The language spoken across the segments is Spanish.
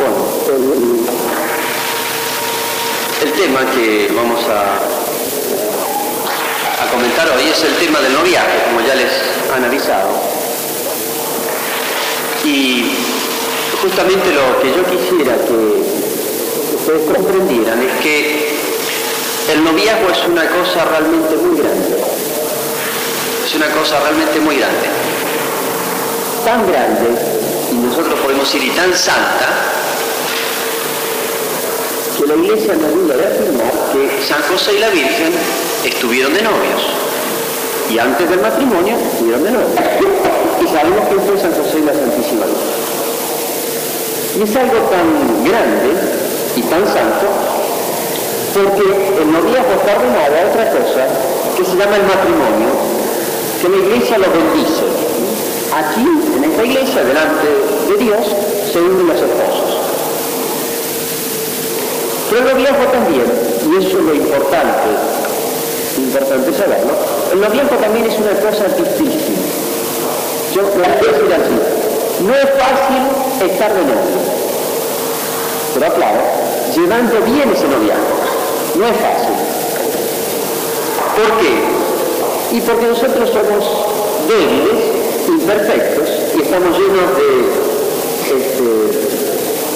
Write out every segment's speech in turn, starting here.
Bueno, el, tema que vamos a, comentar hoy es el tema del noviazgo, como ya les han avisado. Y justamente lo que yo quisiera que ustedes comprendieran es que el noviazgo es una cosa realmente muy grande. Es una cosa realmente muy grande. Tan grande, y nosotros podemos ir y tan santa, que la iglesia duda de afirmar que San José y la Virgen estuvieron de novios. Y antes del matrimonio estuvieron de novios. Y sabemos que fue San José y la Santísima Virgen. Y es algo tan grande y tan santo porque el noviazgo está ordenado a otra cosa que se llama el matrimonio, que la iglesia lo bendice. Aquí, en esta iglesia, delante de Dios, se unen los esposos. Pero el noviazgo también, y eso es lo importante, importante saberlo, el noviazgo también es una cosa difícil. Yo lo voy a decir así. No es fácil estar de novio. Pero claro, llevando bien ese noviazgo. No es fácil. ¿Por qué? Y porque nosotros somos débiles, imperfectos, y estamos llenos de este,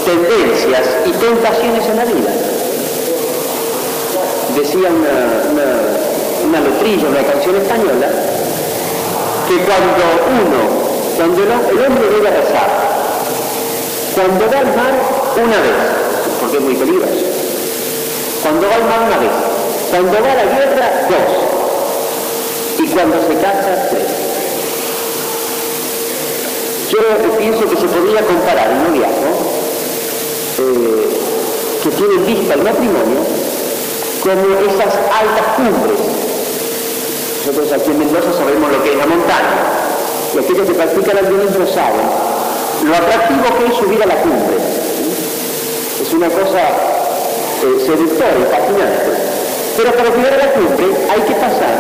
tendencias y tentaciones en la vida. Decía una, una, una letrilla, una canción española, que cuando uno, cuando el, hombre debe rezar, cuando va al mar una vez, porque es muy peligroso, cuando va al mar una vez, cuando va a la guerra dos, y cuando se casa tres. Yo pienso que se podría comparar el noviazgo eh, que tiene en vista el matrimonio como esas altas cumbres. Nosotros aquí en Mendoza sabemos lo que es la montaña, y aquellos que practican alpinismo saben lo atractivo que es subir a la cumbre. Es una cosa eh, seductor y fascinante. Pero para llegar a la cumbre hay que pasar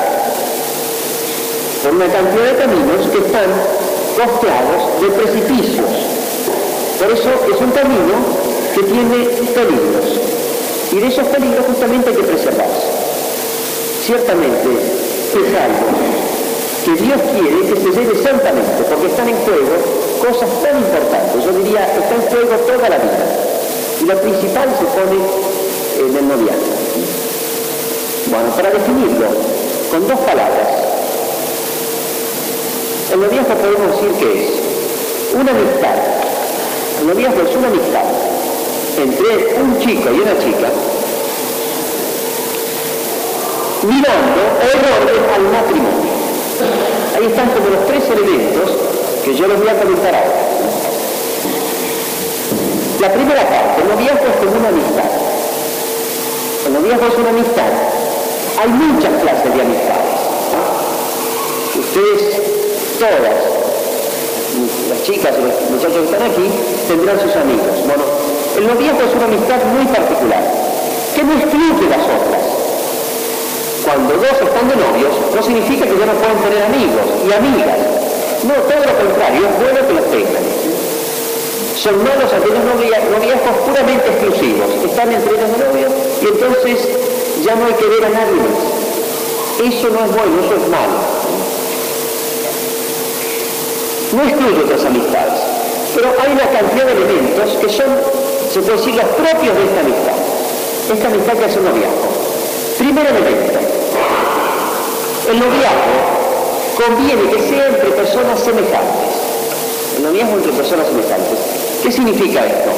por una cantidad de caminos que están costeados de precipicios. Por eso es un camino que tiene peligros. Y de esos peligros justamente hay que preservarse. Ciertamente es algo que Dios quiere que se lleve santamente, porque están en juego cosas tan importantes. Yo diría, está en juego toda la vida. Y lo principal se pone en el noviazgo. Bueno, para definirlo con dos palabras, el noviazgo podemos decir que es una amistad. El noviazgo es una amistad entre un chico y una chica mirando orden al matrimonio. Ahí están como los tres elementos que yo les voy a comentar ahora. La primera parte, el noviazgo es una amistad. El noviazgo es una amistad. Hay muchas clases de amistades. Ustedes, todas, las chicas y los muchachos que están aquí, tendrán sus amigos. Bueno, el noviazgo es una amistad muy particular, que no excluye las otras. Cuando dos están de novios, no significa que ya no pueden tener amigos y amigas. No, todo lo contrario, es bueno que los tengan. Son malos aquellos noviazgos puramente exclusivos. Están entre los novios y entonces ya no hay que ver a nadie más. Eso no es bueno, eso es malo. No excluye otras amistades, pero hay una cantidad de elementos que son, se puede decir, los propios de esta amistad. Esta amistad que es un noviazgo. Primer elemento. El noviazgo conviene que sea entre personas semejantes. El noviazgo entre personas semejantes. ¿Qué significa esto?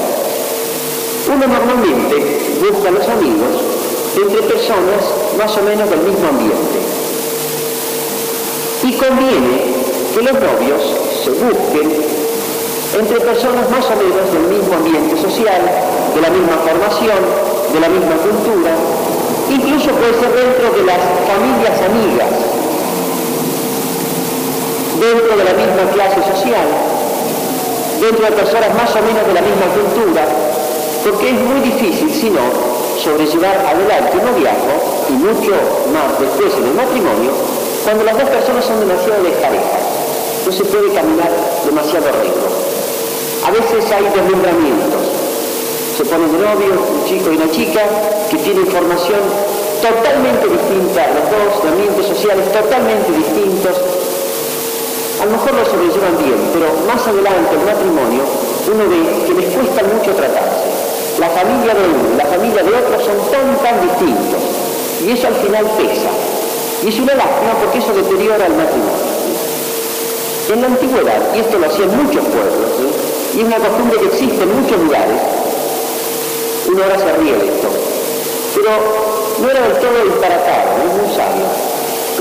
Uno normalmente busca los amigos entre personas más o menos del mismo ambiente. Y conviene que los novios se busquen entre personas más o menos del mismo ambiente social, de la misma formación, de la misma cultura, incluso puede ser dentro de las familias amigas, dentro de la misma clase social, dentro de personas más o menos de la misma cultura, porque es muy difícil, si no, sobrellevar adelante un noviazgo y mucho más después en el matrimonio, cuando las dos personas son demasiado desparejas. No se puede caminar demasiado recto. A veces hay deslumbramientos, se ponen de novio, un chico y una chica, que tienen formación totalmente distinta, los dos, de ambientes sociales totalmente distintos. A lo mejor lo sobrellevan bien, pero más adelante, el matrimonio, uno ve que les cuesta mucho tratarse. La familia de uno y la familia de otro son tan, tan distintos. Y eso al final pesa. Y es una lástima porque eso deteriora el matrimonio. En la antigüedad, y esto lo hacían muchos pueblos, y es una costumbre que existe en muchos lugares, uno ahora se ríe de esto, pero no era del todo disparatado, es muy sabio.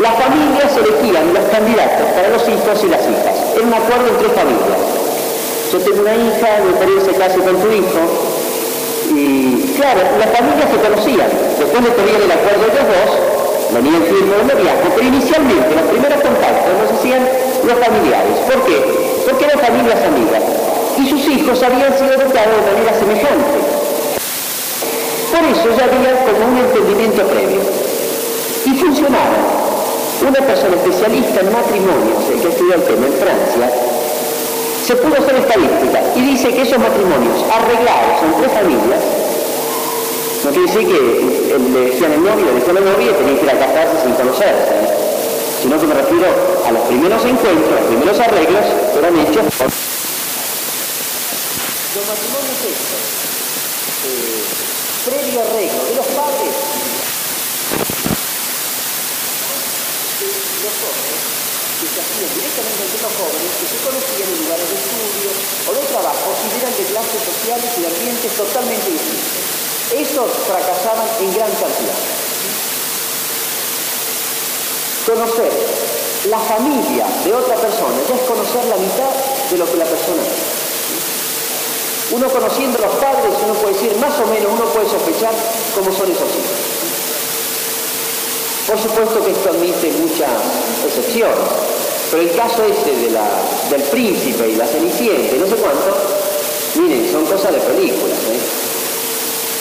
Las familias elegían los candidatos para los hijos y las hijas. Era un acuerdo entre familias. Yo tengo una hija, me parece casi con tu hijo, y claro, las familias se conocían. Después de tener el acuerdo de los dos, venía el tiempo de noviazgo, pero inicialmente los primeros contactos los hacían los familiares. ¿Por qué? Porque eran familias amigas. Y sus hijos habían sido educados de manera semejante. Por eso ya había como un entendimiento previo. Y funcionaba. Una persona especialista en matrimonios, el que estudió el tema en Francia, se pudo hacer estadística y dice que esos matrimonios arreglados entre familias, no quiere decir que le decían el novio, le decían la novia y tenían que ir a casarse sin conocerse, ¿eh? sino que me refiero a los primeros encuentros, los primeros arreglos, eran hechos por... Los matrimonios estos, eh, previo arreglo de los padres, de los jóvenes, que se hacían directamente entre los jóvenes que se conocían en lugares de estudio o de trabajo y eran de clases sociales y de ambientes totalmente distintos. Esos fracasaban en gran cantidad. Conocer la familia de otra persona ya es conocer la mitad de lo que la persona es. Uno conociendo a los padres, uno puede decir, más o menos, uno puede sospechar cómo son esos hijos. Por supuesto que esto admite muchas excepciones, pero el caso ese de la, del príncipe y la cenicienta y no sé cuánto, miren, son cosas de películas. ¿eh?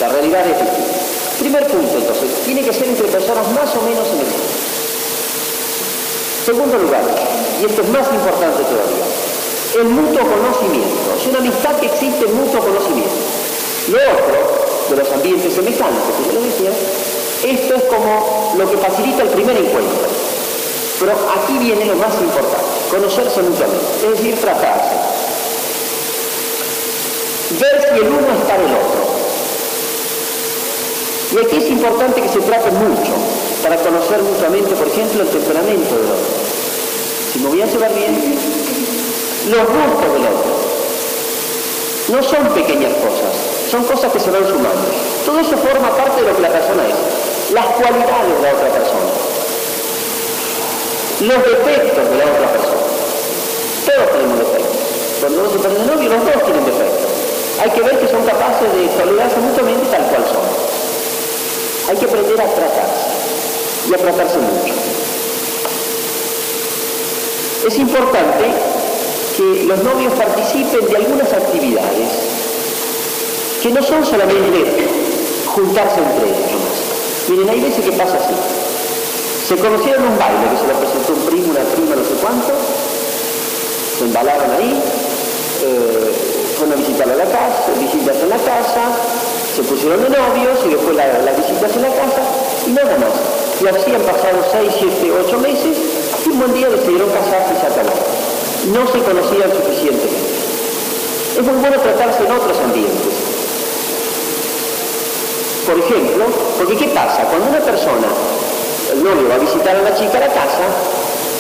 La realidad es distinta. Primer punto, entonces, tiene que ser entre personas más o menos semejantes. Segundo lugar, y esto es más importante todavía, el mutuo conocimiento. Es una amistad que existe en mutuo conocimiento. Lo otro, de los ambientes semejantes, que yo lo decía, esto es como lo que facilita el primer encuentro. Pero aquí viene lo más importante, conocerse mutuamente, es decir, tratarse. Ver si el uno está en el otro. Y aquí es importante que se trate mucho para conocer mutuamente, por ejemplo, el temperamento del otro. Si me voy a llevar bien, los gustos del otro. No son pequeñas cosas, son cosas que se van sumando. Todo eso forma parte de lo que la persona es. Las cualidades de la otra persona. Los defectos de la otra persona. Todos tenemos defectos. Cuando uno se pone de novio, los dos tienen defectos. Hay que ver que son capaces de tolerarse mutuamente tal cual son. Hay que aprender a tratarse y a tratarse mucho. Es importante que los novios participen de algunas actividades que no son solamente juntarse entre ellos. Miren, hay veces que pasa así. Se conocieron un baile que se lo presentó un primo, una prima, no sé cuánto, se embalaron ahí, eh, fueron a visitar a la casa, visitas en la casa, se pusieron de novios y después las la visitas en la casa y nada más. Y así han pasado 6, 7, 8 meses y un buen día decidieron casarse y se. No se conocían suficientemente. Es muy bueno tratarse en otros ambientes. Por ejemplo, porque ¿qué pasa? Cuando una persona, el novio va a visitar a la chica a la casa,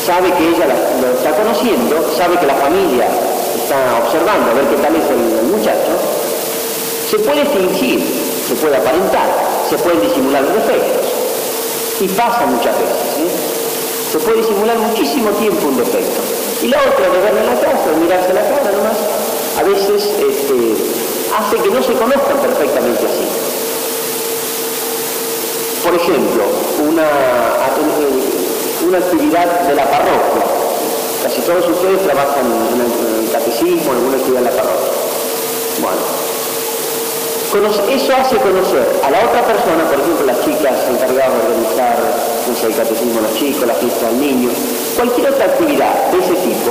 sabe que ella la, lo está conociendo, sabe que la familia está observando a ver qué tal es el, el muchacho, se puede fingir, se puede aparentar, se pueden disimular los defectos. Y pasa muchas veces. ¿sí? Se puede disimular muchísimo tiempo un defecto. Y la otra, en la casa, mirarse la cara nomás, a veces este, hace que no se conozcan perfectamente así. Por ejemplo, una, una actividad de la parroquia. Casi todos ustedes trabajan en el, catecismo, en alguna actividad de la parroquia. Bueno, eso hace conocer a la otra persona, por ejemplo, las chicas encargadas de organizar no sé, el catecismo a los chicos, la fiesta del niño, cualquier otra actividad de ese tipo,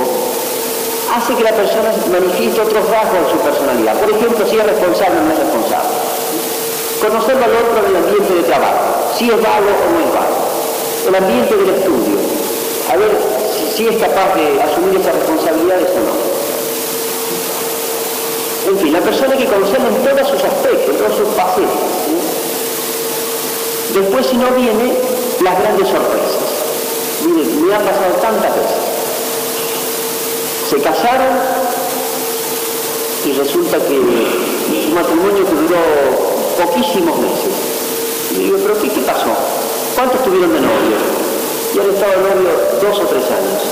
hace que la persona manifieste otros rasgos de su personalidad. Por ejemplo, si es responsable o no es responsable. al otro en el ambiente de trabajo, si es vago o no es vago. El ambiente del estudio, a ver si, es capaz de asumir esas responsabilidades o no. En fin, la persona que conocerlo en todos sus aspectos, todos sus facetas. Después, si no viene, las grandes sorpresas. Miren, me ha pasado tantas veces. Se casaron y resulta que su matrimonio duró poquísimos meses. Y digo, ¿pero qué, qué pasó? ¿Cuántos tuvieron de novio? Y han estado de novio dos o tres años.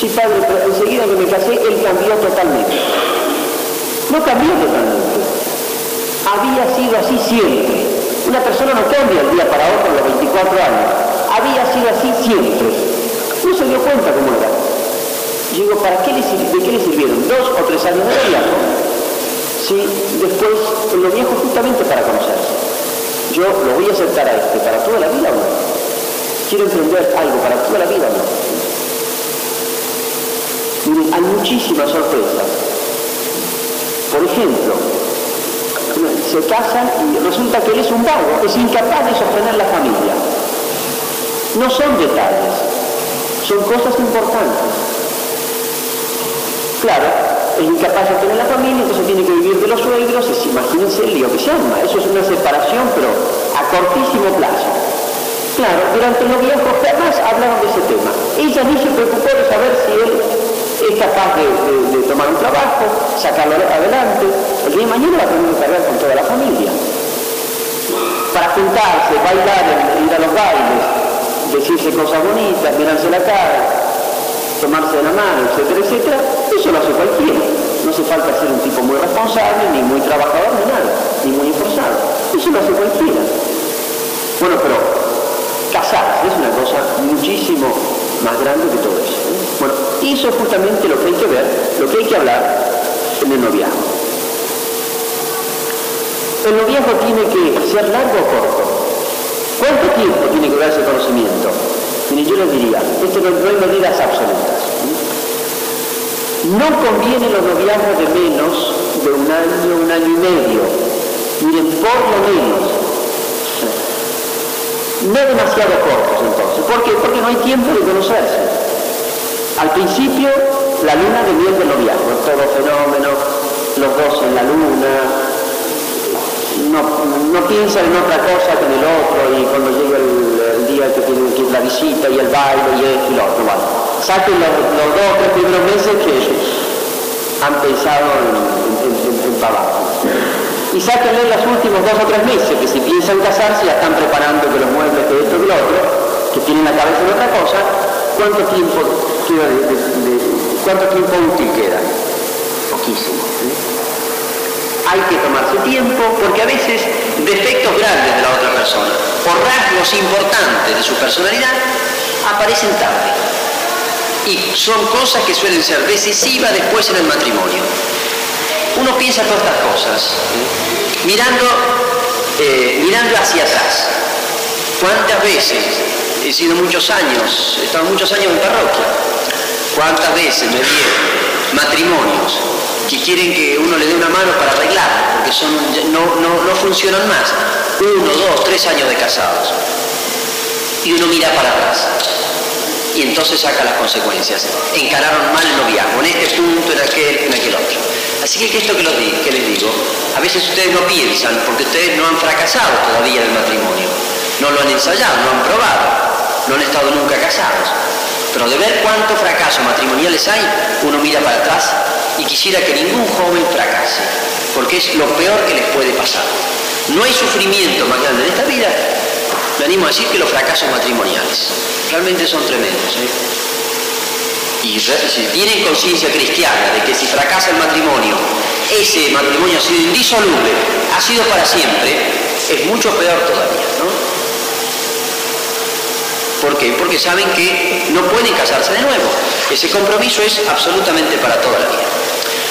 Sí, padre, pero enseguida que me casé, él cambió totalmente. No cambió totalmente. Había sido así siempre. Una persona no cambia el día para otro los 24 años. Había sido así siempre. No se dio cuenta cómo era. Yo digo, ¿para qué le, ¿de qué le sirvieron? ¿Dos o tres años de noviazgo? Sí, después el noviazgo justamente para conocerse. Yo lo voy a aceptar a este para toda la vida o no. Quiero emprender algo para toda la vida o no. Miren, hay muchísimas sorpresas. Por ejemplo, se casan y resulta que él es un vago, es incapaz de sostener la familia. No son detalles, son cosas importantes. Claro, es incapaz de tener la familia, entonces tiene que vivir de los suegros, imagínense el lío que se llama, eso es una separación, pero a cortísimo plazo. Claro, durante el noviazgo jamás hablaron de ese tema. Ella ni se preocupó de saber si él es capaz de, tomar un trabajo, sacarlo adelante. El día de mañana va a tener que cargar con toda la familia. Para juntarse, bailar, ir a los bailes, decirse cosas bonitas, mirarse la cara, tomarse de la mano, etcétera, etcétera, eso lo hace cualquiera. No hace falta ser un tipo muy responsable, ni muy trabajador, ni nada, ni muy esforzado. Eso lo hace cualquiera. Bueno, pero casarse es una cosa muchísimo más grande que todo eso. ¿eh? Bueno, eso es justamente lo que hay que ver, lo que hay que hablar en el noviazgo. El noviazgo tiene que ser largo o corto. ¿Cuánto tiempo tiene que darse conocimiento? Mire, yo les diría, esto no, hay medidas absolutas. No conviene los noviazgos de menos de un año, un año y medio. Miren, por lo menos. No demasiado cortos entonces. ¿Por qué? Porque no hay tiempo de conocerse. Al principio, la luna de miel del todo fenómeno, los dos en la luna, no, no piensan en otra cosa que en el otro y cuando llega el, día que tienen que ir la visita y el baile y esto y lo otro, bueno, saquen los, dos o tres primeros meses que han pensado en, en, en, Y sáquenle los últimos dos o tres meses, que si piensan casarse ya están preparando que los muebles, que esto, que lo otro, que tienen la cabeza en otra cosa, ¿cuánto tiempo cuánto tiempo útil queda? Poquísimo. Hay que tomarse tiempo porque a veces defectos grandes de la otra persona o rasgos importantes de su personalidad aparecen tarde. Y son cosas que suelen ser decisivas después en el matrimonio. Uno piensa todas estas cosas mirando, eh, mirando hacia atrás. ¿Cuántas veces, he sido muchos años, he estado muchos años en parroquia, cuántas veces me vieron matrimonios que quieren que uno le dé una mano para arreglar, porque son, no, no, funcionan más. Uno, dos, tres años de casados. Y uno mira para atrás. Y entonces saca las consecuencias. Encararon mal el noviazgo, en este punto, en aquel, en aquel otro. Así que esto que, lo, que les digo, a veces ustedes no piensan, porque ustedes no han fracasado todavía en el matrimonio. No lo han ensayado, no han probado, no han estado nunca casados. Pero de ver cuántos fracasos matrimoniales hay, uno mira para atrás y quisiera que ningún joven fracase, porque es lo peor que les puede pasar. No hay sufrimiento más grande en esta vida, me animo a decir que los fracasos matrimoniales. Realmente son tremendos. ¿eh? Y si tienen conciencia cristiana de que si fracasa el matrimonio, ese matrimonio ha sido indisoluble, ha sido para siempre, es mucho peor todavía. ¿no? ¿Por qué? Porque saben que no pueden casarse de nuevo. Ese compromiso es absolutamente para toda la vida.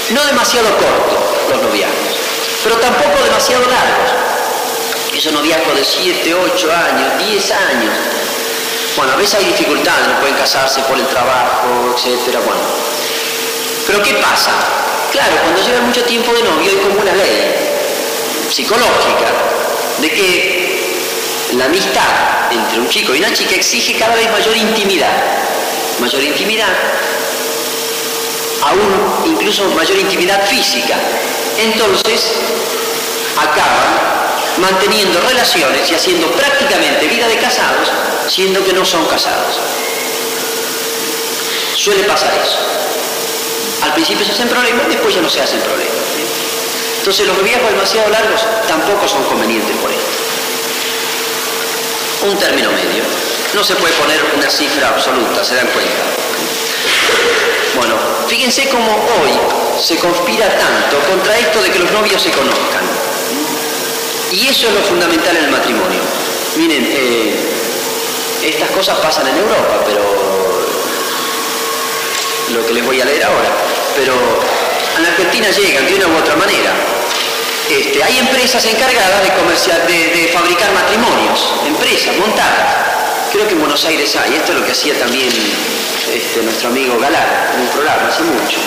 No demasiado corto los noviazgos, pero tampoco demasiado largos. Esos noviazgos de 7, 8 años, 10 años. Bueno, a veces hay dificultades, no pueden casarse por el trabajo, etcétera, bueno. Pero ¿qué pasa? Claro, cuando lleva mucho tiempo de novio hay como una ley psicológica de que la amistad entre un chico y una chica exige cada vez mayor intimidad, mayor intimidad, aún incluso mayor intimidad física. Entonces, acaban manteniendo relaciones y haciendo prácticamente vida de casados, siendo que no son casados. Suele pasar eso. Al principio se hacen problemas, después ya no se hacen problemas. Entonces los viejos demasiado largos tampoco son convenientes por esto. Un término medio. No se puede poner una cifra absoluta, se dan cuenta. Bueno, fíjense cómo hoy se conspira tanto contra esto de que los novios se conozcan. Y eso es lo fundamental en el matrimonio. Miren, eh, estas cosas pasan en Europa, pero lo que les voy a leer ahora, pero a la Argentina llegan de una u otra manera. Este, hay empresas encargadas de, fabricar matrimonios, empresas montadas. Creo que en Buenos Aires hay, esto es lo que hacía también este, nuestro amigo Galán en un programa hace mucho.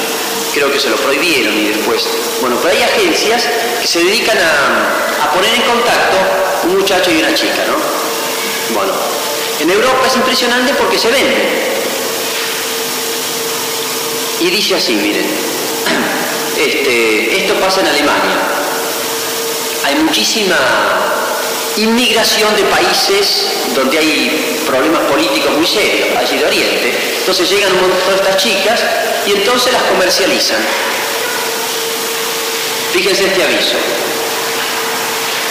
Creo que se lo prohibieron y después. Bueno, pero hay agencias que se dedican a, a poner en contacto un muchacho y una chica, ¿no? Bueno, en Europa es impresionante porque se vende. Y dice así, miren, este, esto pasa en Alemania. Hay muchísima inmigración de países donde hay problemas políticos muy serios, allí de Oriente. Entonces llegan un montón de estas chicas y entonces las comercializan. Fíjense este aviso.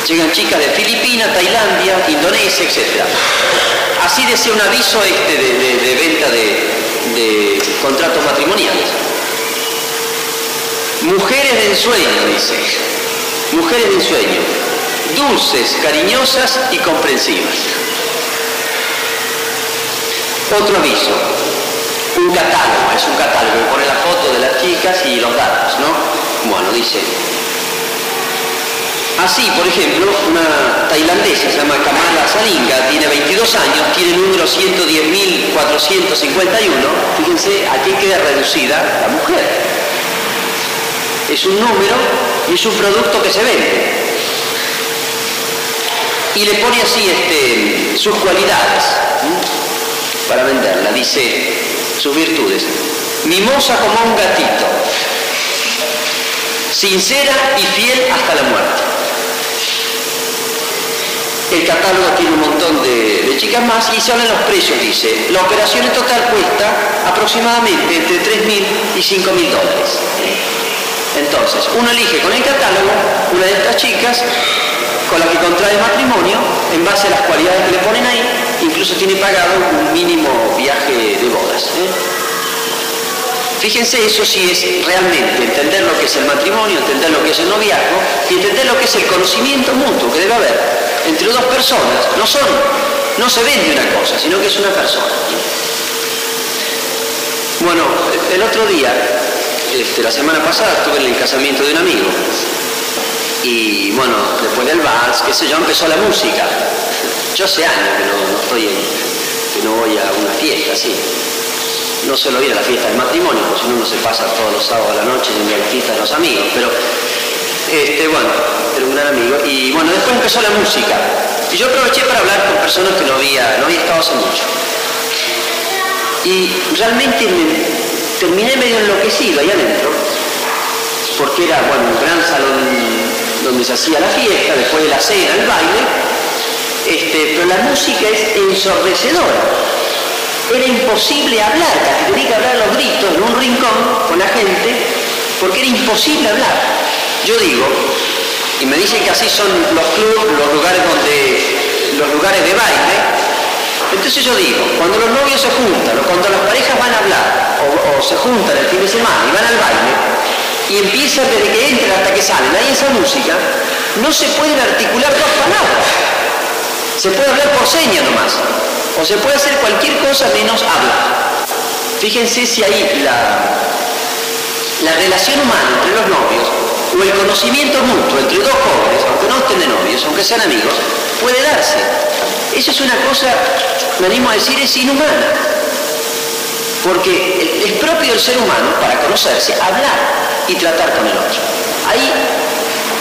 Llegan chicas de Filipinas, Tailandia, Indonesia, etc. Así decía un aviso este de venta de, contratos matrimoniales. Mujeres de ensueño, dice. Mujeres de ensueño. Dulces, cariñosas y comprensivas. Otro aviso. Un catálogo, es un catálogo que pone la foto de las chicas y los datos, ¿no? Bueno, dice, Así, por ejemplo, una tailandesa se llama Kamala Salinga, tiene 22 años, tiene el número 110.451. Fíjense, aquí queda reducida la mujer. Es un número y es un producto que se vende. Y le pone así este, sus cualidades para venderla. Dice sus virtudes. Mimosa como un gatito. Sincera y fiel hasta la muerte. El catálogo tiene un montón de, chicas más y salen los precios, dice. La operación en total cuesta aproximadamente entre 3.000 y 5.000 dólares. Entonces, uno elige con el catálogo una de estas chicas con la que contrae matrimonio en base a las cualidades que le ponen ahí, incluso tiene pagado un mínimo viaje de bodas. ¿eh? Fíjense, eso sí es realmente entender lo que es el matrimonio, entender lo que es el noviazgo y entender lo que es el conocimiento mutuo que debe haber entre dos personas. No son, no se vende una cosa, sino que es una persona. Bueno, el otro día, este, la semana pasada, estuve en el casamiento de un amigo. Y bueno, después del vals, qué sé yo, empezó la música. Yo hace años que no, estoy en, no voy a una fiesta así. No suelo ir a la fiesta del matrimonio, porque si no uno se pasa todos los sábados a la noche a la fiesta de los amigos. Pero este, bueno, era un gran amigo. Y bueno, después empezó la música. Y yo aproveché para hablar con personas que no había, no había estado hace mucho. Y realmente me terminé medio enloquecido ahí adentro, porque era, bueno, un gran salón donde se hacía la fiesta, después de la cena, el baile, este, pero la música es ensordecedora. Era imposible hablar, casi tenía que hablar los gritos en un rincón con la gente, porque era imposible hablar. Yo digo, y me dicen que así son los clubes, los lugares donde, los lugares de baile, entonces yo digo, cuando los novios se juntan cuando las parejas van a hablar o, se juntan el fin de semana y van al baile y empiezan desde que entran hasta que salen, hay esa música, no se pueden articular dos palabras. Se puede hablar por señas nomás. O se puede hacer cualquier cosa menos hablar. Fíjense si ahí la, la relación humana entre los novios o el conocimiento mutuo entre dos jóvenes, aunque no estén de novios, aunque sean amigos, puede darse. Eso es una cosa, me animo a decir, es inhumana. Porque es propio del ser humano, para conocerse, hablar y tratar con el otro. Ahí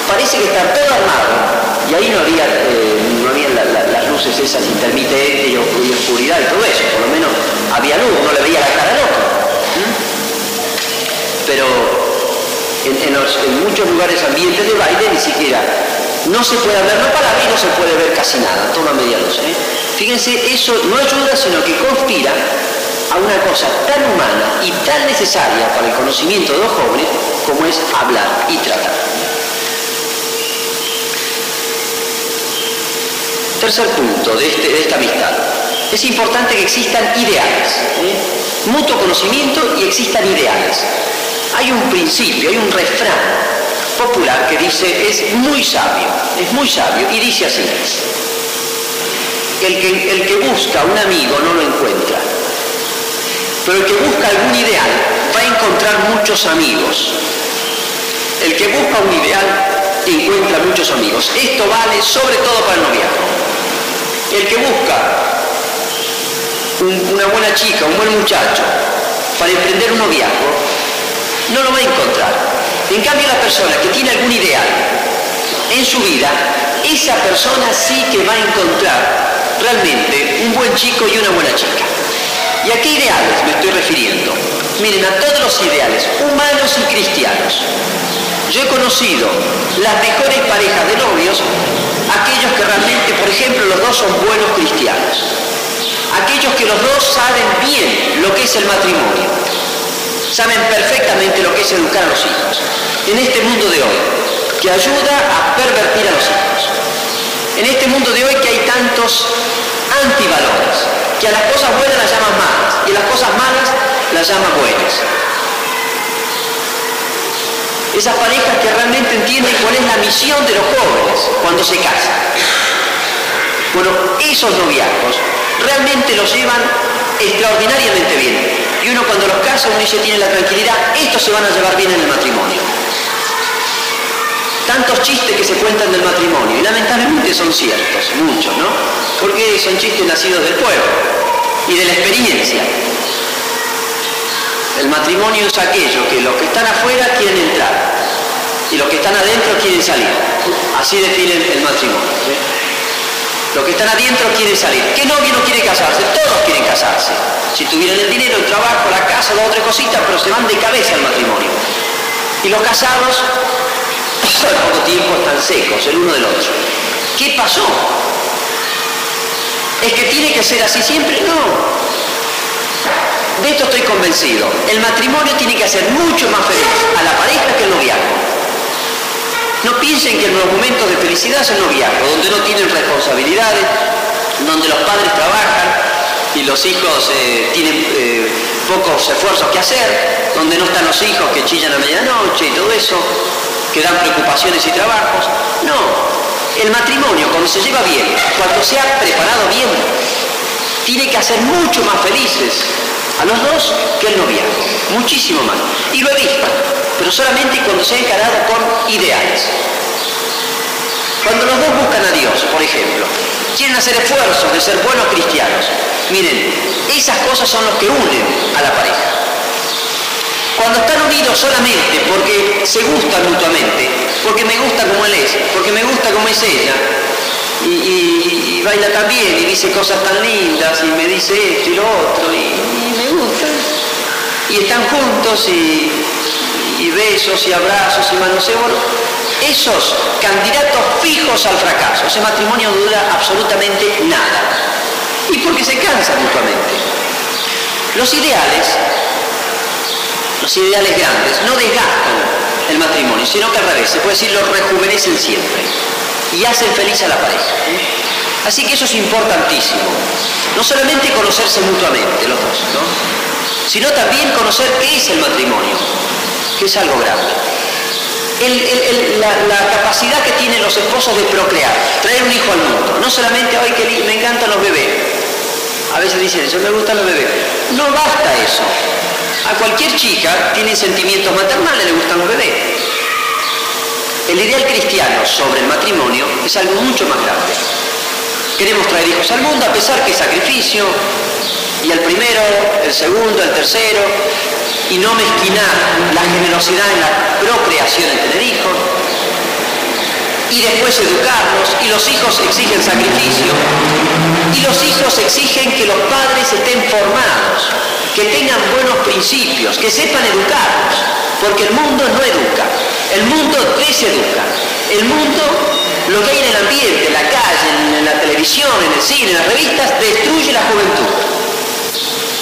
parece que está todo armado y ahí no había, eh, no había las luces esas intermitentes y, oscuridad y todo eso, por lo menos había luz, no le veía la cara al otro. Pero en, muchos lugares ambientes de baile ni siquiera no se puede hablar, no para y no se puede ver casi nada, todo a media luz. ¿eh? Fíjense, eso no ayuda, sino que conspira a una cosa tan humana y tan necesaria para el conocimiento de los jóvenes como es hablar y tratar. Tercer punto de, este, de esta amistad. Es importante que existan ideales, ¿eh? mutuo conocimiento y existan ideales. Hay un principio, hay un refrán popular que dice, es muy sabio, es muy sabio, y dice así, el que, el que busca un amigo no lo encuentra, pero el que busca algún ideal va a encontrar muchos amigos. El que busca un ideal encuentra muchos amigos. Esto vale sobre todo para el noviazgo. El que busca una buena chica, un buen muchacho, para emprender un noviazgo, no lo va a encontrar. En cambio, la persona que tiene algún ideal en su vida, esa persona sí que va a encontrar realmente un buen chico y una buena chica. ¿Y a qué ideales me estoy refiriendo? Miren, a todos los ideales, humanos y cristianos. Yo he conocido las mejores parejas de novios, aquellos que realmente, por ejemplo, los dos son buenos cristianos. Aquellos que los dos saben bien lo que es el matrimonio. Saben perfectamente lo que es educar a los hijos. En este mundo de hoy, que ayuda a pervertir a los hijos. En este mundo de hoy que hay tantos antivalores, que a las cosas buenas las llaman malas y a las cosas malas las llaman buenas. Esas parejas que realmente entienden cuál es la misión de los jóvenes cuando se casan. Bueno, esos noviazgos realmente los llevan extraordinariamente bien. Y uno cuando los casa, uno dice, tiene la tranquilidad, estos se van a llevar bien en el matrimonio tantos chistes que se cuentan del matrimonio, y lamentablemente son ciertos, muchos, ¿no? Porque son chistes nacidos del pueblo y de la experiencia. El matrimonio es aquello que los que están afuera quieren entrar y los que están adentro quieren salir. Así definen el matrimonio. Los que están adentro quieren salir. ¿Qué novio no quiere casarse? Todos quieren casarse. Si tuvieran el dinero, el trabajo, la casa, la otra cosita, pero se van de cabeza al matrimonio. Y los casados al poco tiempo están secos el uno del otro. ¿Qué pasó? ¿Es que tiene que ser así siempre? No. De esto estoy convencido. El matrimonio tiene que hacer mucho más feliz a la pareja que el noviazgo. No piensen que en los momentos de felicidad es el noviazgo, donde no tienen responsabilidades, donde los padres trabajan y los hijos eh, tienen eh, pocos esfuerzos que hacer, donde no están los hijos que chillan a medianoche y todo eso que dan preocupaciones y trabajos. No, el matrimonio cuando se lleva bien, cuando se ha preparado bien, tiene que hacer mucho más felices a los dos que el noviazgo, muchísimo más. Y lo he pero solamente cuando se ha encarado con ideales. Cuando los dos buscan a Dios, por ejemplo, quieren hacer esfuerzos de ser buenos cristianos, miren, esas cosas son los que unen a la pareja. Cuando están unidos solamente porque se gustan mutuamente, porque me gusta como él es, porque me gusta como es ella, y, baila tan bien y dice cosas tan lindas y me dice esto y lo otro y, me gusta. Y están juntos y, besos y abrazos y manoseo. esos candidatos fijos al fracaso, ese matrimonio dura absolutamente nada. Y porque se cansan mutuamente. Los ideales los ideales grandes no desgastan el matrimonio, sino que al revés, se puede decir, lo rejuvenecen siempre y hacen feliz a la pareja. Así que eso es importantísimo. No solamente conocerse mutuamente los dos, ¿no? sino también conocer qué es el matrimonio, que es algo grande. la, capacidad que tienen los esposos de procrear, traer un hijo al mundo. No solamente, ay, que me encantan los bebés. A veces dicen, eso me gustan los bebés. No basta eso. A cualquier chica tiene sentimientos maternales, le gustan los bebés. El ideal cristiano sobre el matrimonio es algo mucho más grande. Queremos traer hijos al mundo a pesar que sacrificio, y el primero, el segundo, el tercero, y no mezquinar la generosidad en la procreación de tener hijos. y después educarlos, y los hijos exigen sacrificio, y los hijos exigen que los padres estén formados, que tengan buenos principios, que sepan educarlos, porque el mundo no educa, el mundo deseduca, el mundo, lo que hay en el ambiente, en la calle, en la televisión, en el cine, en las revistas, destruye la juventud.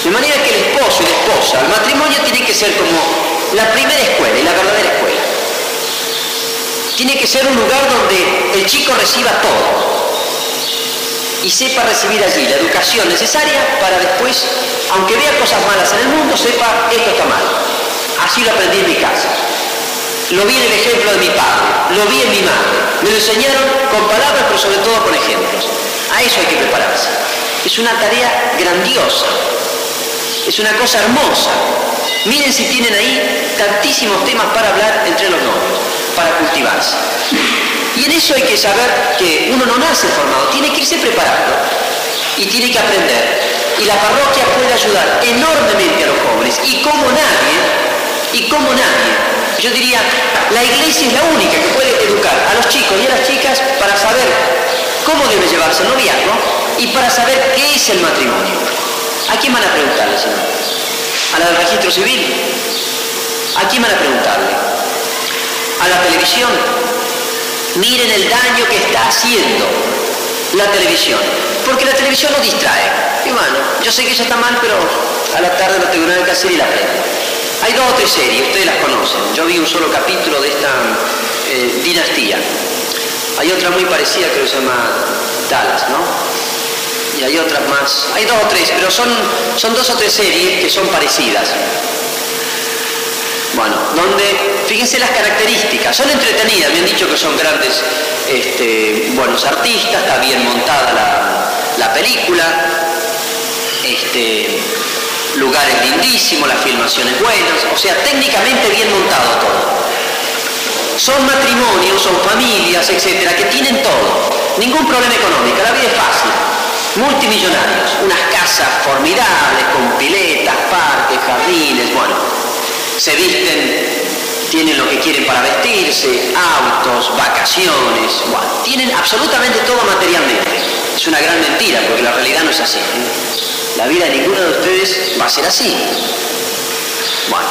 De manera que el esposo y la esposa, el matrimonio tiene que ser como la primera escuela y la verdadera escuela. Tiene que ser un lugar donde el chico reciba todo y sepa recibir allí la educación necesaria para después, aunque vea cosas malas en el mundo, sepa esto está mal. Así lo aprendí en mi casa. Lo vi en el ejemplo de mi padre, lo vi en mi madre. Me lo enseñaron con palabras, pero sobre todo con ejemplos. A eso hay que prepararse. Es una tarea grandiosa. Es una cosa hermosa. Miren si tienen ahí tantísimos temas para hablar entre los novios para cultivarse. Y en eso hay que saber que uno no nace formado, tiene que irse preparando y tiene que aprender. Y la parroquia puede ayudar enormemente a los jóvenes y como nadie, y como nadie, yo diría, la iglesia es la única que puede educar a los chicos y a las chicas para saber cómo debe llevarse el noviazgo y para saber qué es el matrimonio. ¿A quién van a preguntarle, señor? ¿A la del registro civil? ¿A quién van a preguntarle? a la televisión. Miren el daño que está haciendo la televisión, porque la televisión nos distrae. Y bueno, yo sé que eso está mal, pero a la tarde no tengo que hacer y la prendo. Hay dos o tres series, ustedes las conocen. Yo vi un solo capítulo de esta eh, dinastía. Hay otra muy parecida que se llama Dallas, ¿no? Y hay otras más. Hay dos o tres, pero son, son dos o tres series que son parecidas. Bueno, donde, fíjense las características, son entretenidas, me han dicho que son grandes, este, buenos artistas, está bien montada la, película, este, lugares lindísimos, las filmaciones buenas, o sea, técnicamente bien montado todo. Son matrimonios, son familias, etcétera, que tienen todo, ningún problema económico, la vida es fácil, multimillonarios, unas casas formidables con piletas, parques, jardines, bueno, se visten, tienen lo que quieren para vestirse, autos, vacaciones, bueno, tienen absolutamente todo materialmente. Es una gran mentira porque la realidad no es así. La vida de ninguno de ustedes va a ser así. Bueno,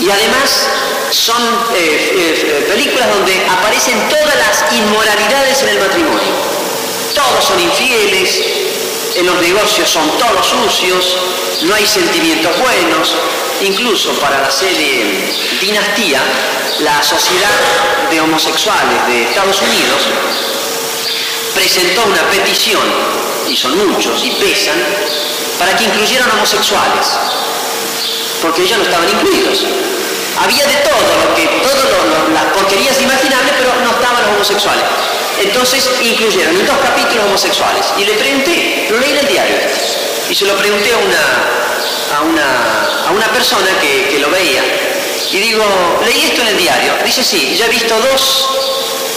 y además son eh, eh, películas donde aparecen todas las inmoralidades en el matrimonio. Todos son infieles, en los negocios son todos sucios, no hay sentimientos buenos, Incluso para la serie Dinastía, la Sociedad de Homosexuales de Estados Unidos presentó una petición, y son muchos y pesan, para que incluyeran homosexuales, porque ellos no estaban incluidos. Había de todo, que, todas las porquerías imaginables, pero no homosexuales. Entonces incluyeron dos capítulos homosexuales. Y le pregunté, lo leí en el diario, y se lo pregunté a una a una, a una persona que, lo veía y digo, leí esto en el diario. Dice, sí, ya he visto dos,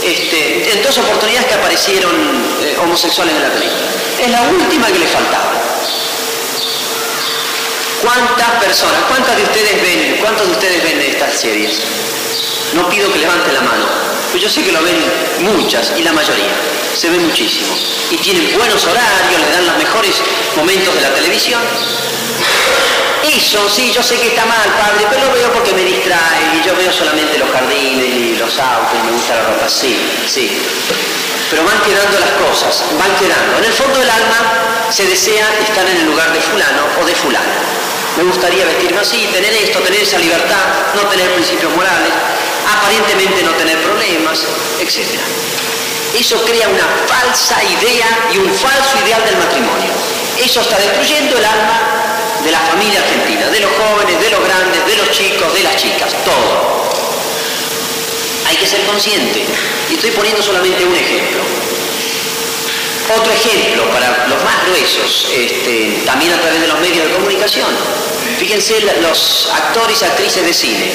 este, en dos oportunidades que aparecieron eh, homosexuales en la película. Es la última que le faltaba. ¿Cuántas personas, cuántas de ustedes ven, cuántos de ustedes ven estas series? No pido que levanten la mano, pero yo sé que lo ven muchas y la mayoría. Se ve muchísimo. Y tienen buenos horarios, le dan los mejores momentos de la televisión. Eso, sí, yo sé que está mal, padre, pero lo veo porque me distrae y yo veo solamente los jardines y los autos y me gusta la ropa. Sí, sí. Pero van quedando las cosas, van quedando. En el fondo del alma se desea estar en el lugar de fulano o de fulana. Me gustaría vestirme así, tener esto, tener esa libertad, no tener principios morales, aparentemente no tener problemas, etc. Eso crea una falsa idea y un falso ideal del matrimonio. Eso está destruyendo el alma de la familia argentina, de los jóvenes, de los grandes, de los chicos, de las chicas, todo. Hay que ser consciente. Y estoy poniendo solamente un ejemplo. Otro ejemplo para los más gruesos, este, también a través de los medios de comunicación. Fíjense los actores y actrices de cine.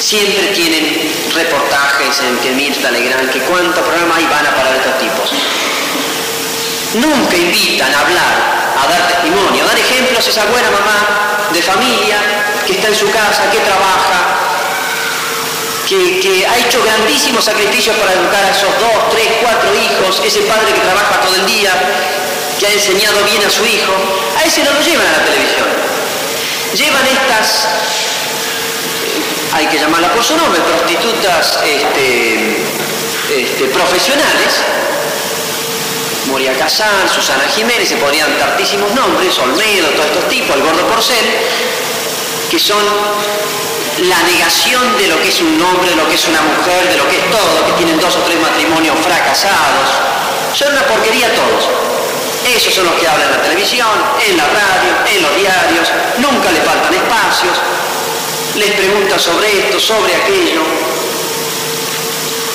Siempre tienen reportajes en que Mirta Legrand, que cuántos programas hay van a parar estos tipos. Nunca invitan a hablar a dar testimonio, a dar ejemplos esa buena mamá de familia que está en su casa, que trabaja, que, ha hecho grandísimos sacrificios para educar a esos dos, tres, cuatro hijos, ese padre que trabaja todo el día, que ha enseñado bien a su hijo, a ese no lo llevan a la televisión. Llevan estas, hay que llamarla por su nombre, prostitutas este, este, profesionales, Moria Casal, Susana Jiménez, se podrían tantísimos nombres, Olmedo, todos estos tipos, el gordo porcel, que son la negación de lo que es un hombre, lo que es una mujer, de lo que es todo, que tienen dos o tres matrimonios fracasados. Son una porquería todos. Esos son los que hablan en la televisión, en la radio, en los diarios, nunca les faltan espacios, les preguntan sobre esto, sobre aquello.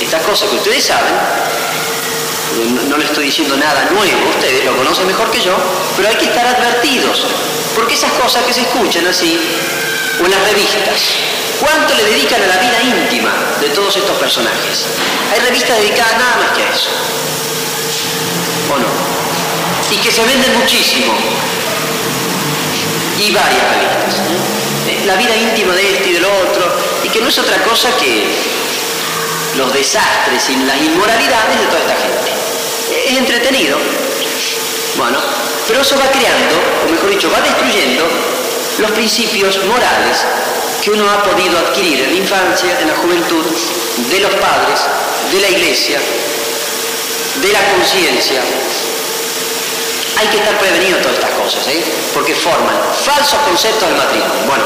Estas cosas que ustedes saben, no, les estoy diciendo nada nuevo, ustedes lo conocen mejor que yo, pero hay que estar advertidos, porque esas cosas que se escuchan así, las revistas, ¿cuánto le dedican a la vida íntima de todos estos personajes? Hay revistas dedicadas nada más que a eso. ¿O no? Y que se venden muchísimo. Y varias revistas. ¿eh? La vida íntima de este y del otro, y que no es otra cosa que los desastres y las inmoralidades de toda esta gente. Es entretenido. Bueno, pero eso va creando, o mejor dicho, va destruyendo los principios morales que uno ha podido adquirir en la infancia, en la juventud, de los padres, de la iglesia, de la conciencia. Hay que estar prevenido de todas estas cosas, ¿eh? porque forman falsos conceptos del matrimonio. Bueno,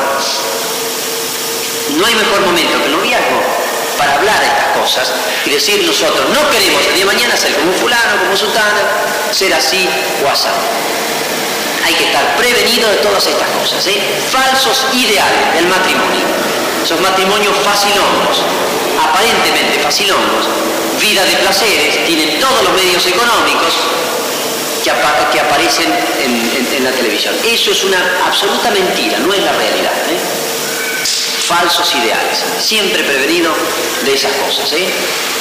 no hay mejor momento que el noviazgo para hablar de estas cosas y decir nosotros, no queremos el día de mañana ser como fulano, como un sultano, ser así o así hay que estar prevenido de todas estas cosas. ¿eh? Falsos ideales del matrimonio. Esos matrimonios facilongos, aparentemente facilongos, vida de placeres, tienen todos los medios económicos que, aparecen en, la televisión. Eso es una absoluta mentira, no es la realidad. ¿eh? Falsos ideales. Siempre prevenido de esas cosas. ¿eh?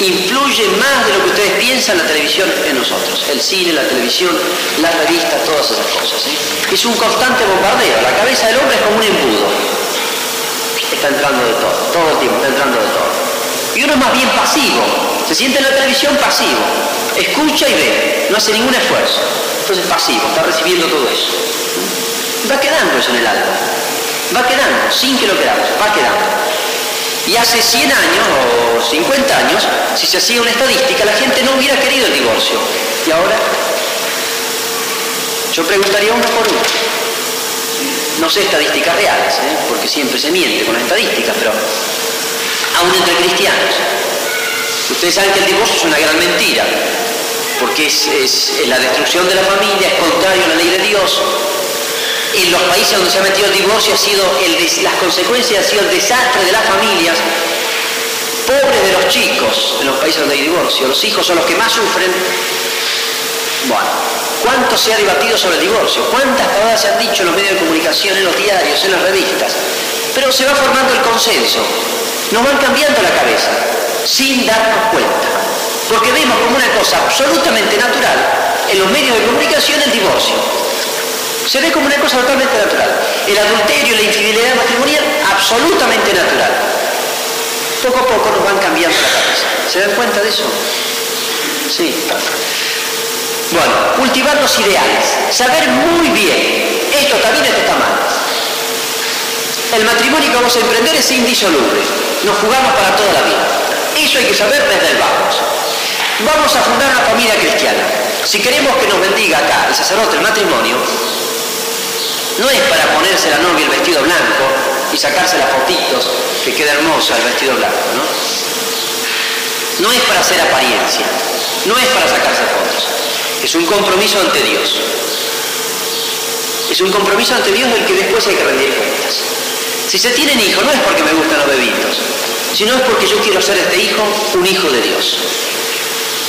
Influye más de lo que ustedes piensan la televisión en nosotros. El cine, la televisión, las revistas, todas esas cosas. ¿eh? Es un constante bombardeo. La cabeza del hombre es como un embudo. Está entrando de todo, todo el tiempo está entrando de todo. Y uno es más bien pasivo. Se siente en la televisión pasivo. Escucha y ve. No hace ningún esfuerzo. Entonces pasivo, está recibiendo todo eso. Va quedando eso en el alma va quedando, sin que lo queramos, va quedando. Y hace 100 años o 50 años, si se hacía una estadística, la gente no hubiera querido el divorcio. Y ahora, yo preguntaría uno por uno. No sé estadísticas reales, ¿eh? porque siempre se miente con las estadísticas, pero aún entre cristianos. Ustedes saben que el divorcio es una gran mentira, porque es, es la destrucción de la familia, es contrario a la ley de Dios, en los países donde se ha metido el divorcio ha sido las consecuencias ha sido el desastre de las familias, pobres de los chicos, en los países donde hay divorcio, los hijos son los que más sufren. Bueno, ¿cuánto se ha debatido sobre el divorcio? ¿Cuántas palabras se han dicho en los medios de comunicación, en los diarios, en las revistas? Pero se va formando el consenso, nos van cambiando la cabeza, sin darnos cuenta, porque vemos como una cosa absolutamente natural en los medios de comunicación el divorcio se ve como una cosa totalmente natural. El adulterio y la infidelidad matrimonial, absolutamente natural. Poco a poco nos van cambiando la cabeza. ¿Se dan cuenta de eso? Sí. Bueno, cultivar los ideales. Saber muy bien, esto está bien, esto está mal. El matrimonio que vamos a emprender es indisoluble. Nos jugamos para toda la vida. Eso hay que saber desde el vamos. Vamos a fundar una familia cristiana. Si queremos que nos bendiga acá el sacerdote el matrimonio, no es para ponerse la novia el vestido blanco y sacarse las fotitos, que queda hermosa el vestido blanco, ¿no? No es para hacer apariencia, no es para sacarse fotos, es un compromiso ante Dios. Es un compromiso ante Dios del que después hay que rendir cuentas. Si se tienen hijos, no es porque me gustan los bebitos, sino es porque yo quiero ser este hijo un hijo de Dios.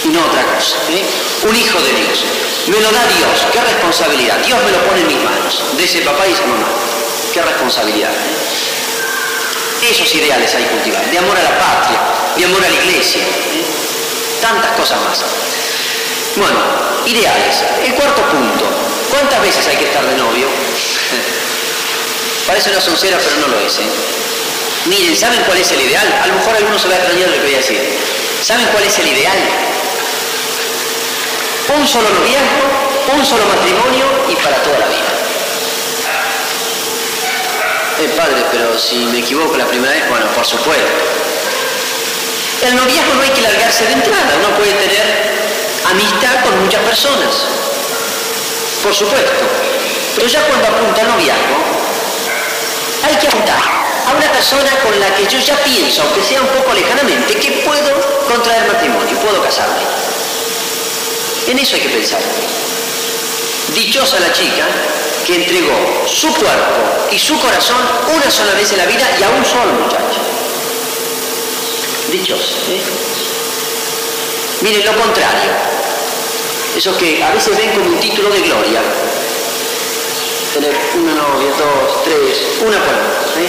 Y no otra cosa. ¿eh? Un hijo de Dios. Me lo da Dios, qué responsabilidad. Dios me lo pone en mis manos, de ese papá y esa mamá. Qué responsabilidad. Esos ideales hay que cultivar, de amor a la patria, de amor a la iglesia, ¿eh? tantas cosas más. Bueno, ideales. El cuarto punto, ¿cuántas veces hay que estar de novio? Parece una soncera, pero no lo es. ¿eh? Miren, ¿saben cuál es el ideal? A lo mejor algunos se va a extrañar lo que voy a decir. ¿Saben cuál es el ideal? Un solo noviazgo, un solo matrimonio y para toda la vida. Eh, padre, pero si me equivoco la primera vez, bueno, por supuesto. El noviazgo no hay que largarse de entrada, uno puede tener amistad con muchas personas, por supuesto. Pero ya cuando apunta al noviazgo, hay que apuntar a una persona con la que yo ya pienso, aunque sea un poco lejanamente, que puedo contraer matrimonio, puedo casarme. En eso hay que pensar. Dichosa la chica que entregó su cuerpo y su corazón una sola vez en la vida y a un solo muchacho. Dichosa. ¿eh? Miren lo contrario. Eso que a veces ven como un título de gloria. Tener una novia, dos, tres, una por ¿eh?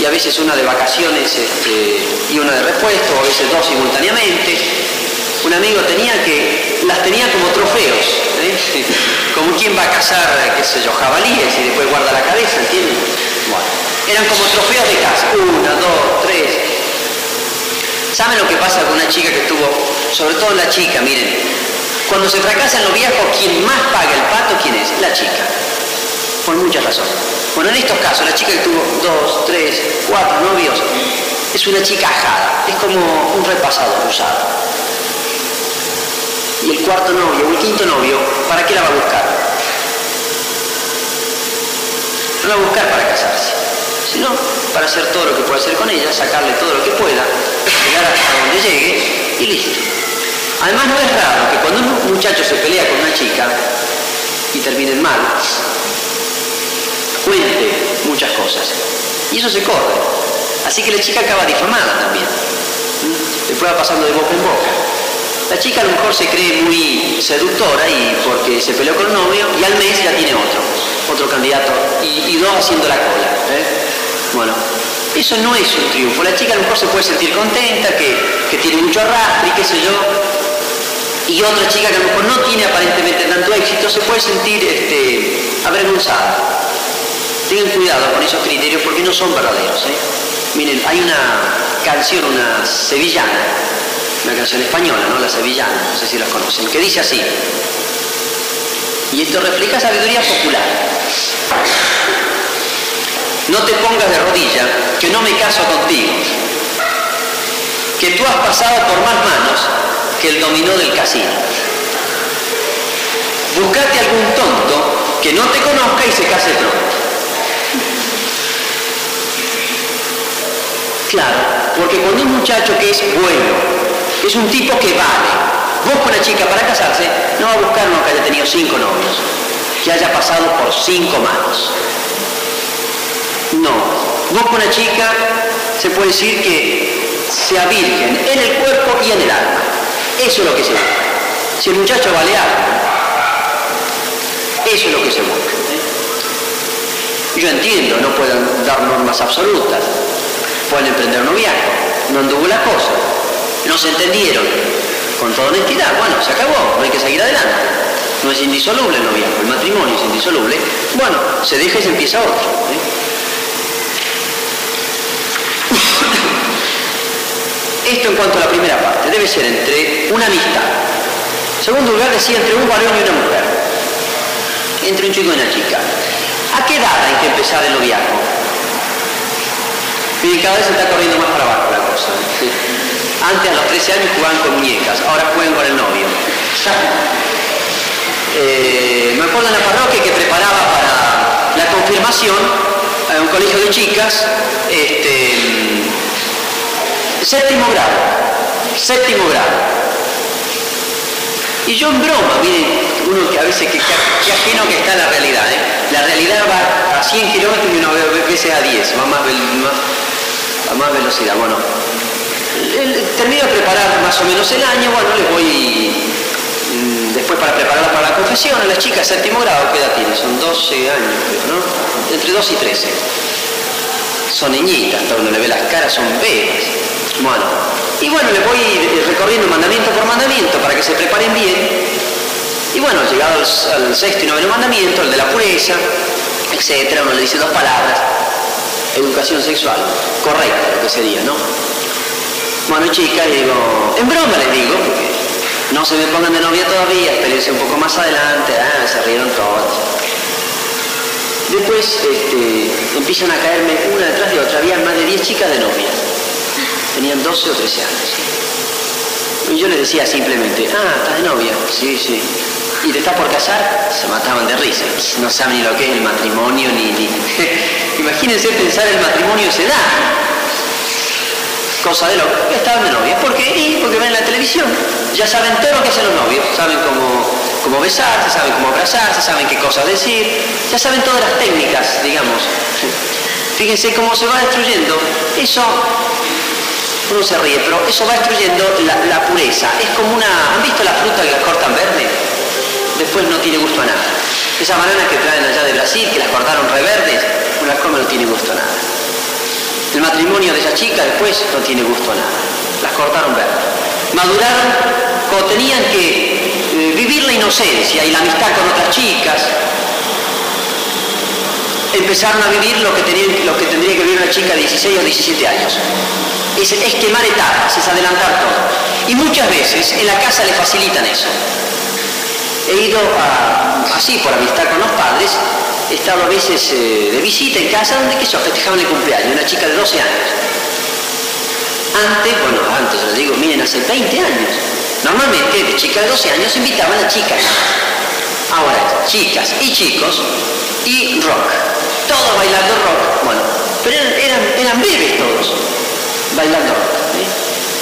Y a veces una de vacaciones este, y una de repuesto, o a veces dos simultáneamente. Un amigo tenía que, las tenía como trofeos. ¿eh? Como quien va a cazar, qué sé yo, jabalíes y después guarda la cabeza, ¿entienden? Bueno, eran como trofeos de casa. Una, dos, tres. ¿Saben lo que pasa con una chica que tuvo, sobre todo la chica, miren, cuando se fracasa en los viejos, quien más paga el pato, ¿quién es? La chica. Por muchas razones. Bueno, en estos casos, la chica que tuvo dos, tres, cuatro novios, es una chica ajada, es como un repasado cruzado. Y el cuarto novio o el quinto novio, ¿para qué la va a buscar? No la va a buscar para casarse, sino para hacer todo lo que pueda hacer con ella, sacarle todo lo que pueda, llegar hasta donde llegue y listo. Además no es raro que cuando un muchacho se pelea con una chica y terminen mal, cuente muchas cosas. Y eso se corre. Así que la chica acaba difamada también. ¿Mm? Después va pasando de boca en boca. La chica a lo mejor se cree muy seductora y porque se peleó con el novio y al mes ya tiene otro, otro candidato y, dos haciendo la cola. ¿eh? Bueno, eso no es un triunfo. La chica a lo mejor se puede sentir contenta, que, que tiene mucho arrastre y qué sé yo, y otra chica que a lo mejor no tiene aparentemente tanto éxito se puede sentir este, avergonzada. Tengan cuidado con esos criterios porque no son verdaderos. ¿eh? Miren, hay una canción, una sevillana, una canción española, ¿no? La sevillana, no sé si la conocen, que dice así. Y esto refleja sabiduría popular. No te pongas de rodilla, que no me caso contigo. Que tú has pasado por más manos que el dominó del casino. Buscate algún tonto que no te conozca y se case pronto. Claro, porque cuando un muchacho que es bueno, es un tipo que vale, busca una chica para casarse, no va a buscar uno que haya tenido cinco novios, que haya pasado por cinco manos. No, busca una chica, se puede decir que sea virgen en el cuerpo y en el alma. Eso es lo que se busca. Si el muchacho vale algo, eso es lo que se busca. Yo entiendo, no pueden dar normas absolutas. Pueden emprender noviazgo. No anduvo la cosa. No se entendieron. Con toda honestidad, bueno, se acabó, no hay que seguir adelante. No es indisoluble el noviazgo, el matrimonio es indisoluble. Bueno, se deja y se empieza otro. ¿eh? Esto en cuanto a la primera parte, debe ser entre una amistad. Segundo lugar, decía entre un varón y una mujer. Entre un chico y una chica. ¿A qué edad hay que empezar el noviazgo? Miren, cada vez se está corriendo más para abajo la cosa. Antes a los 13 años jugaban con muñecas, ahora juegan con el novio. Eh, me acuerdo en la parroquia que preparaba para la confirmación a un colegio de chicas, este, séptimo grado, séptimo grado. Y yo en broma, miren, uno que a veces que, que ajeno que está la realidad, ¿eh? la realidad va a 100 kilómetros y uno ve veces a 10, va más, a más velocidad. Bueno, termino de preparar más o menos el año, bueno, les voy mm, después para prepararla para la confesión, a las chicas séptimo grado, ¿qué edad tiene? Son 12 años, ¿no? Entre 2 y 13. Son niñitas, hasta uno le ve las caras, son bebés. Bueno, y bueno, les voy recorriendo mandamiento por mandamiento para que se preparen bien. Y bueno, llegado al, al sexto y noveno mandamiento, el de la pureza, etcétera, uno le dice dos palabras. educación sexual, correcta, lo que sería, ¿no? Bueno, chicas, digo, en broma les digo, porque no se me pongan de novia todavía, espérense un poco más adelante, ah, se rieron todas. Después este, empiezan a caerme una detrás de otra, había más de 10 chicas de novia, tenían 12 o 13 años. Y yo les decía simplemente, ah, ¿estás de novia? Sí, sí. ¿Y te estás por casar? Se mataban de risa. No saben ni lo que es el matrimonio, ni... ni... Imagínense pensar el matrimonio se da. Cosa de loco. Estaban de novia. ¿Por? Y porque ven la televisión. Ya saben todo lo que hacen los novios. Saben cómo, cómo besarse, saben cómo abrazarse, saben qué cosas decir. Ya saben todas las técnicas, digamos. Fíjense cómo se va destruyendo. Eso uno se ríe, pero eso va destruyendo la, pureza. Es como una... ¿Han visto la fruta que la cortan verde? Después no tiene gusto a nada. Esas bananas que traen allá de Brasil, que las cortaron reverdes, uno las no tiene gusto a nada. El matrimonio de esa chica después no tiene gusto a nada. Las cortaron verdes. Maduraron cuando tenían que eh, vivir la inocencia y la amistad con otras chicas, empezaron a vivir lo que, tendría que vivir una chica de 16 o 17 años es, quemar etapas, es adelantar todo. Y muchas veces en la casa le facilitan eso. He ido así por amistad con los padres, he estado a veces eh, de visita en casa donde que festejaban el cumpleaños, una chica de 12 años. Antes, bueno, antes les digo, miren, hace 20 años. Normalmente de chicas de 12 años invitaban a chicas. Ahora, chicas y chicos y rock. Todos bailando rock. Bueno, pero eran, eran, bebés todos bailando.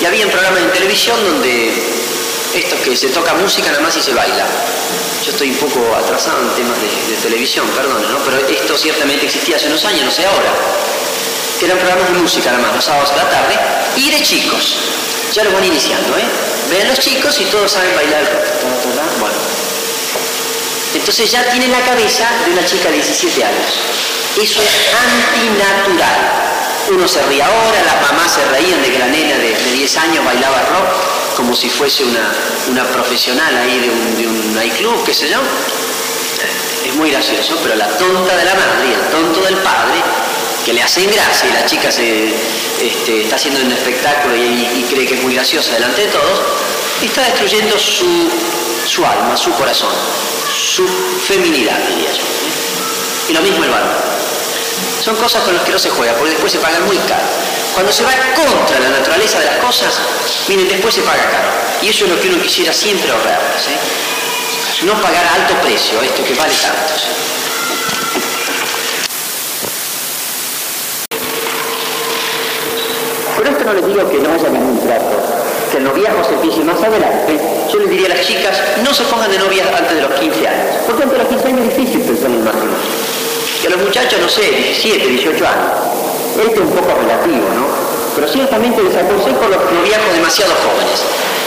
Y había un programa en televisión donde esto que se toca música nada más y se baila. Yo estoy un poco atrasado en temas de, televisión, perdón, ¿no? pero esto ciertamente existía hace unos años, no sé ahora. Eran programas de música nada más, los sábados a la tarde, y de chicos. Ya lo van iniciando, ¿eh? Ven los chicos y todos saben bailar. Bueno. Entonces ya tienen la cabeza de una chica de 17 años. Eso es antinatural. Uno se ríe ahora, las mamás se reían de que la nena de, 10 años bailaba rock como si fuese una, profesional ahí de un, de un nightclub, qué sé yo. Es muy gracioso, pero la tonta de la madre y el tonto del padre, que le hacen gracia y la chica se, este, está haciendo un espectáculo y, cree que es muy graciosa delante de todos, está destruyendo su, su alma, su corazón, su feminidad, diría yo. Y lo mismo el varón. Son cosas con las que no se juega, porque después se pagan muy caro. Cuando se va contra la naturaleza de las cosas, miren, después se paga caro. Y eso es lo que uno quisiera siempre ahorrar. No pagar a alto precio esto que vale tanto. Por esto no les digo que no haya ningún trato, que el noviazgo se empiece más adelante. Yo les diría a las chicas, no se pongan de novias antes de los 15 años, porque antes de los 15 años es difícil pensar en el matrimonio que los muchachos, no sé, 17, 18 años. Este es un poco relativo, ¿no? Pero ciertamente les aconsejo los noviazgos demasiado jóvenes.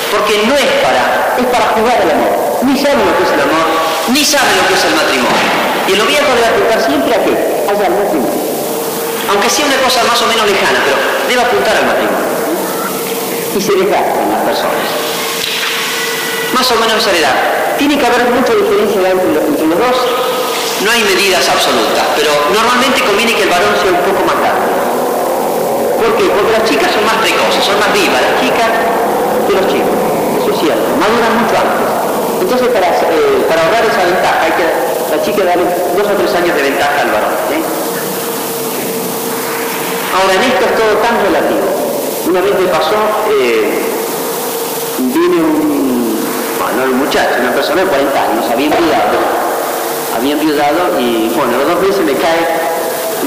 Porque no es para, es para jugar al amor. Ni saben lo que es el amor, ni saben lo que es el matrimonio. Y el noviazgo debe apuntar siempre a qué? Al matrimonio. Aunque sea una cosa más o menos lejana, pero debe apuntar al matrimonio. Y se desgastan las personas. Más o menos esa edad. Tiene que haber mucha diferencia entre los, entre los dos no hay medidas absolutas, pero normalmente conviene que el varón sea un poco más grande. ¿Por qué? Porque las chicas son más precoces, son más vivas las chicas que los chicos. Eso es cierto, maduran mucho antes. Entonces, para, eh, para ahorrar esa ventaja, hay que la chica darle dos o tres años de ventaja al varón. Ahora, en esto es todo tan relativo. Una vez me pasó, eh, viene un, bueno, un muchacho, una persona de 40 años, había enviado había enviudado y bueno, los dos meses me cae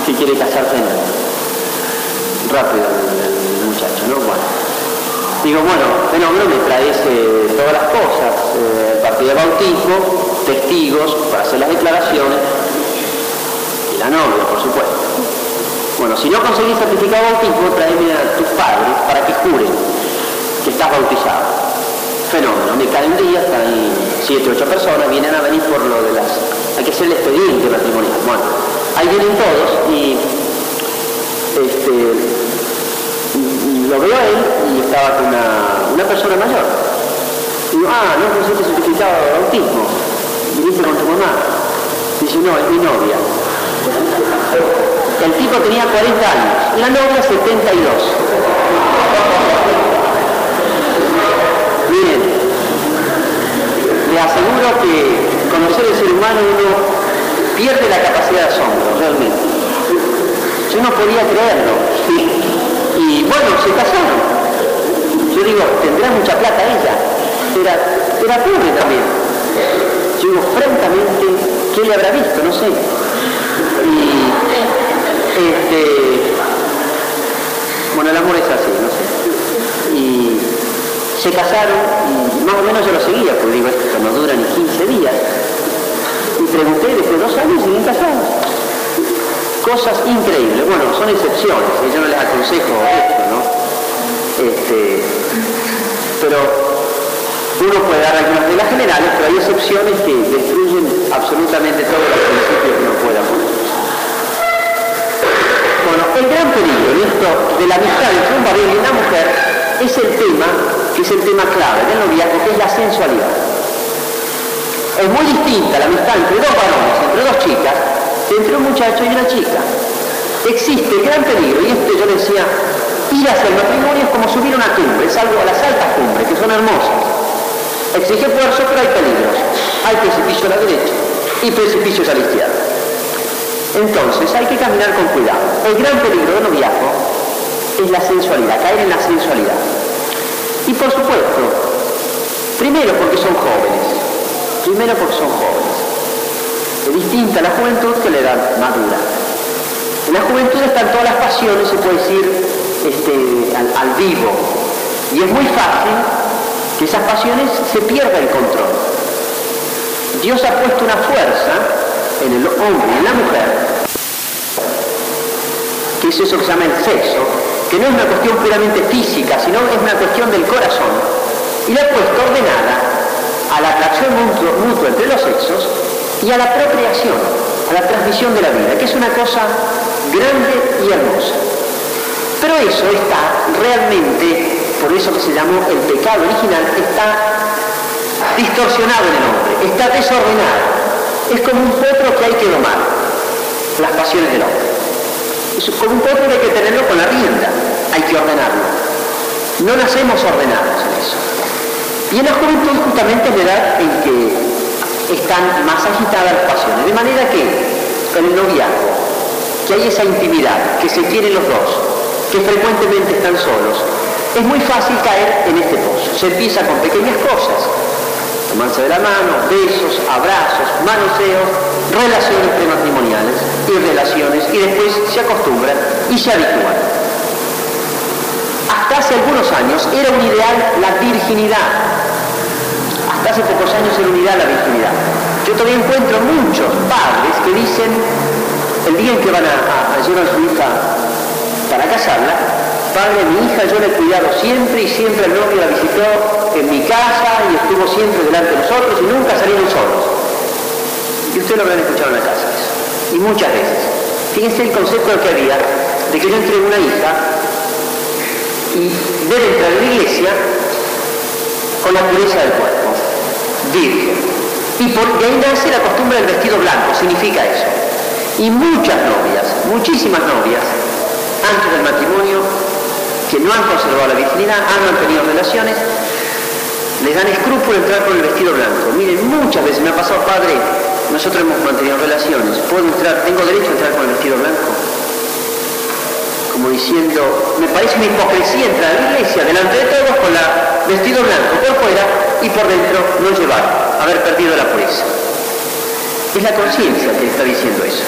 que quiere casarse rápido el, muchacho, ¿no? Bueno. Digo, bueno, fenómeno me traes eh, todas las cosas, eh, partido de bautismo, testigos para hacer las declaraciones y la novia, por supuesto. Bueno, si no conseguís certificado de bautismo, tráeme a tus padres para que juren que estás bautizado. Fenómeno, me cae un día, están siete, ocho personas, vienen a venir por lo de las hay que hacer el expediente matrimonial. Bueno, ahí vienen todos y este, lo veo a él y estaba con una, persona mayor. Y digo, ah, no pusiste certificado de bautismo. Viniste con tu mamá. Dice, no, es mi novia. El tipo tenía 40 años, la novia 72. Miren, le aseguro que conocer el ser humano uno pierde la capacidad de asombro, realmente. Yo no podía creerlo. Y bueno, se casaron. Yo digo, tendrá mucha plata ella. Era, era pobre también. Yo digo, francamente, ¿qué le habrá visto? No sé. Y este, bueno, el amor es así, no sé. Se casaron y más o menos yo lo seguía, porque digo, esto no dura ni 15 días. Y pregunté, después de dos años siguen casados. Cosas increíbles. Bueno, son excepciones, y yo no les aconsejo esto, ¿no? Este, pero uno puede dar algunas de las generales, pero hay excepciones que destruyen absolutamente todos los principios que uno pueda poner. Bueno, el gran peligro esto de la amistad entre un varón y una mujer es el tema, que es el tema clave del noviazgo, que es la sensualidad. Es muy distinta la amistad entre dos varones, entre dos chicas, entre un muchacho y una chica. Existe gran peligro, y esto yo decía, ir hacia el matrimonio es como subir una cumbre, es algo a las altas cumbres, que son hermosas. Exige esfuerzo, pero hay peligros. Hay precipicio a la derecha y precipicios a la izquierda. Entonces hay que caminar con cuidado. El gran peligro del noviazgo es la sensualidad, caer en la sensualidad. Y por supuesto, primero porque son jóvenes, primero porque son jóvenes. Es distinta la juventud que la edad madura. En la juventud están todas las pasiones, se puede decir, este, al, vivo. Y es muy fácil que esas pasiones se pierda el control. Dios ha puesto una fuerza en el hombre en la mujer, que es eso que se llama el sexo, que no es una cuestión puramente física, sino es una cuestión del corazón, y la ha puesto ordenada a la atracción mutua entre los sexos y a la procreación, a la transmisión de la vida, que es una cosa grande y hermosa. Pero eso está realmente, por eso que se llamó el pecado original, está distorsionado en el hombre, está desordenado. Es como un potro que hay que domar, las pasiones del hombre. Como un que hay que tenerlo con la rienda, hay que ordenarlo. No nacemos ordenados en eso. Y en la juventud justamente es la edad en que están más agitadas las pasiones. De manera que en el noviazgo, que hay esa intimidad, que se quieren los dos, que frecuentemente están solos, es muy fácil caer en este pozo. Se empieza con pequeñas cosas, tomarse de la mano, besos, abrazos, manoseos, relaciones prematrimoniales y relaciones, y después se acostumbran y se habitúan. Hasta hace algunos años era un ideal la virginidad. Hasta hace pocos años era un ideal la virginidad. Yo todavía encuentro muchos padres que dicen, el día en que van a, a llevar a su hija para casarla, padre, mi hija yo la he cuidado siempre y siempre el novio la visitó en mi casa y estuvo siempre delante de nosotros y nunca salieron solos. Y usted lo habrán escuchado en la casa Y muchas veces. Fíjense el concepto que había de que yo entré una hija y debe entrar en la iglesia con la pureza del cuerpo, virgen. Y por de ahí nace la costumbre del vestido blanco, significa eso. Y muchas novias, muchísimas novias, antes del matrimonio que no han conservado la virginidad, han mantenido relaciones, les dan escrúpulo entrar con el vestido blanco. Miren, muchas veces me ha pasado, padre, nosotros hemos mantenido relaciones, ¿puedo entrar, tengo derecho a entrar con el vestido blanco? Como diciendo, me parece una hipocresía entrar a la iglesia delante de todos con el vestido blanco por fuera y por dentro no llevar, haber perdido la pureza. Es la conciencia que está diciendo eso.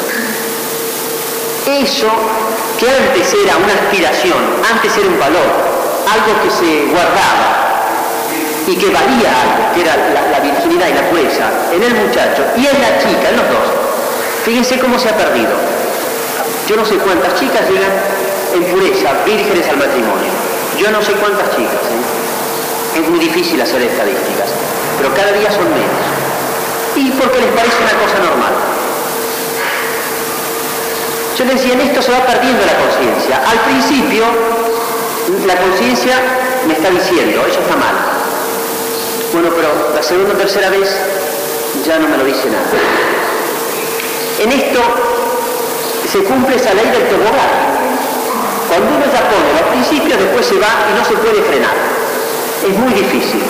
Eso que antes era una aspiración, antes era un valor, algo que se guardaba y que valía algo, que era la, virginidad y la pureza en el muchacho y en la chica, en los dos, fíjense cómo se ha perdido. Yo no sé cuántas chicas llegan en pureza, vírgenes al matrimonio. Yo no sé cuántas chicas. ¿eh? Es muy difícil hacer estadísticas, pero cada día son menos. Y porque les parece una cosa normal. Yo les decía, en esto se va perdiendo la conciencia. Al principio, la conciencia me está diciendo, eso está mal. Bueno, pero la segunda o tercera vez ya no me lo dice nada. En esto se cumple esa ley del tobogán. Cuando uno ya pone los principios, después se va y no se puede frenar. Es muy difícil.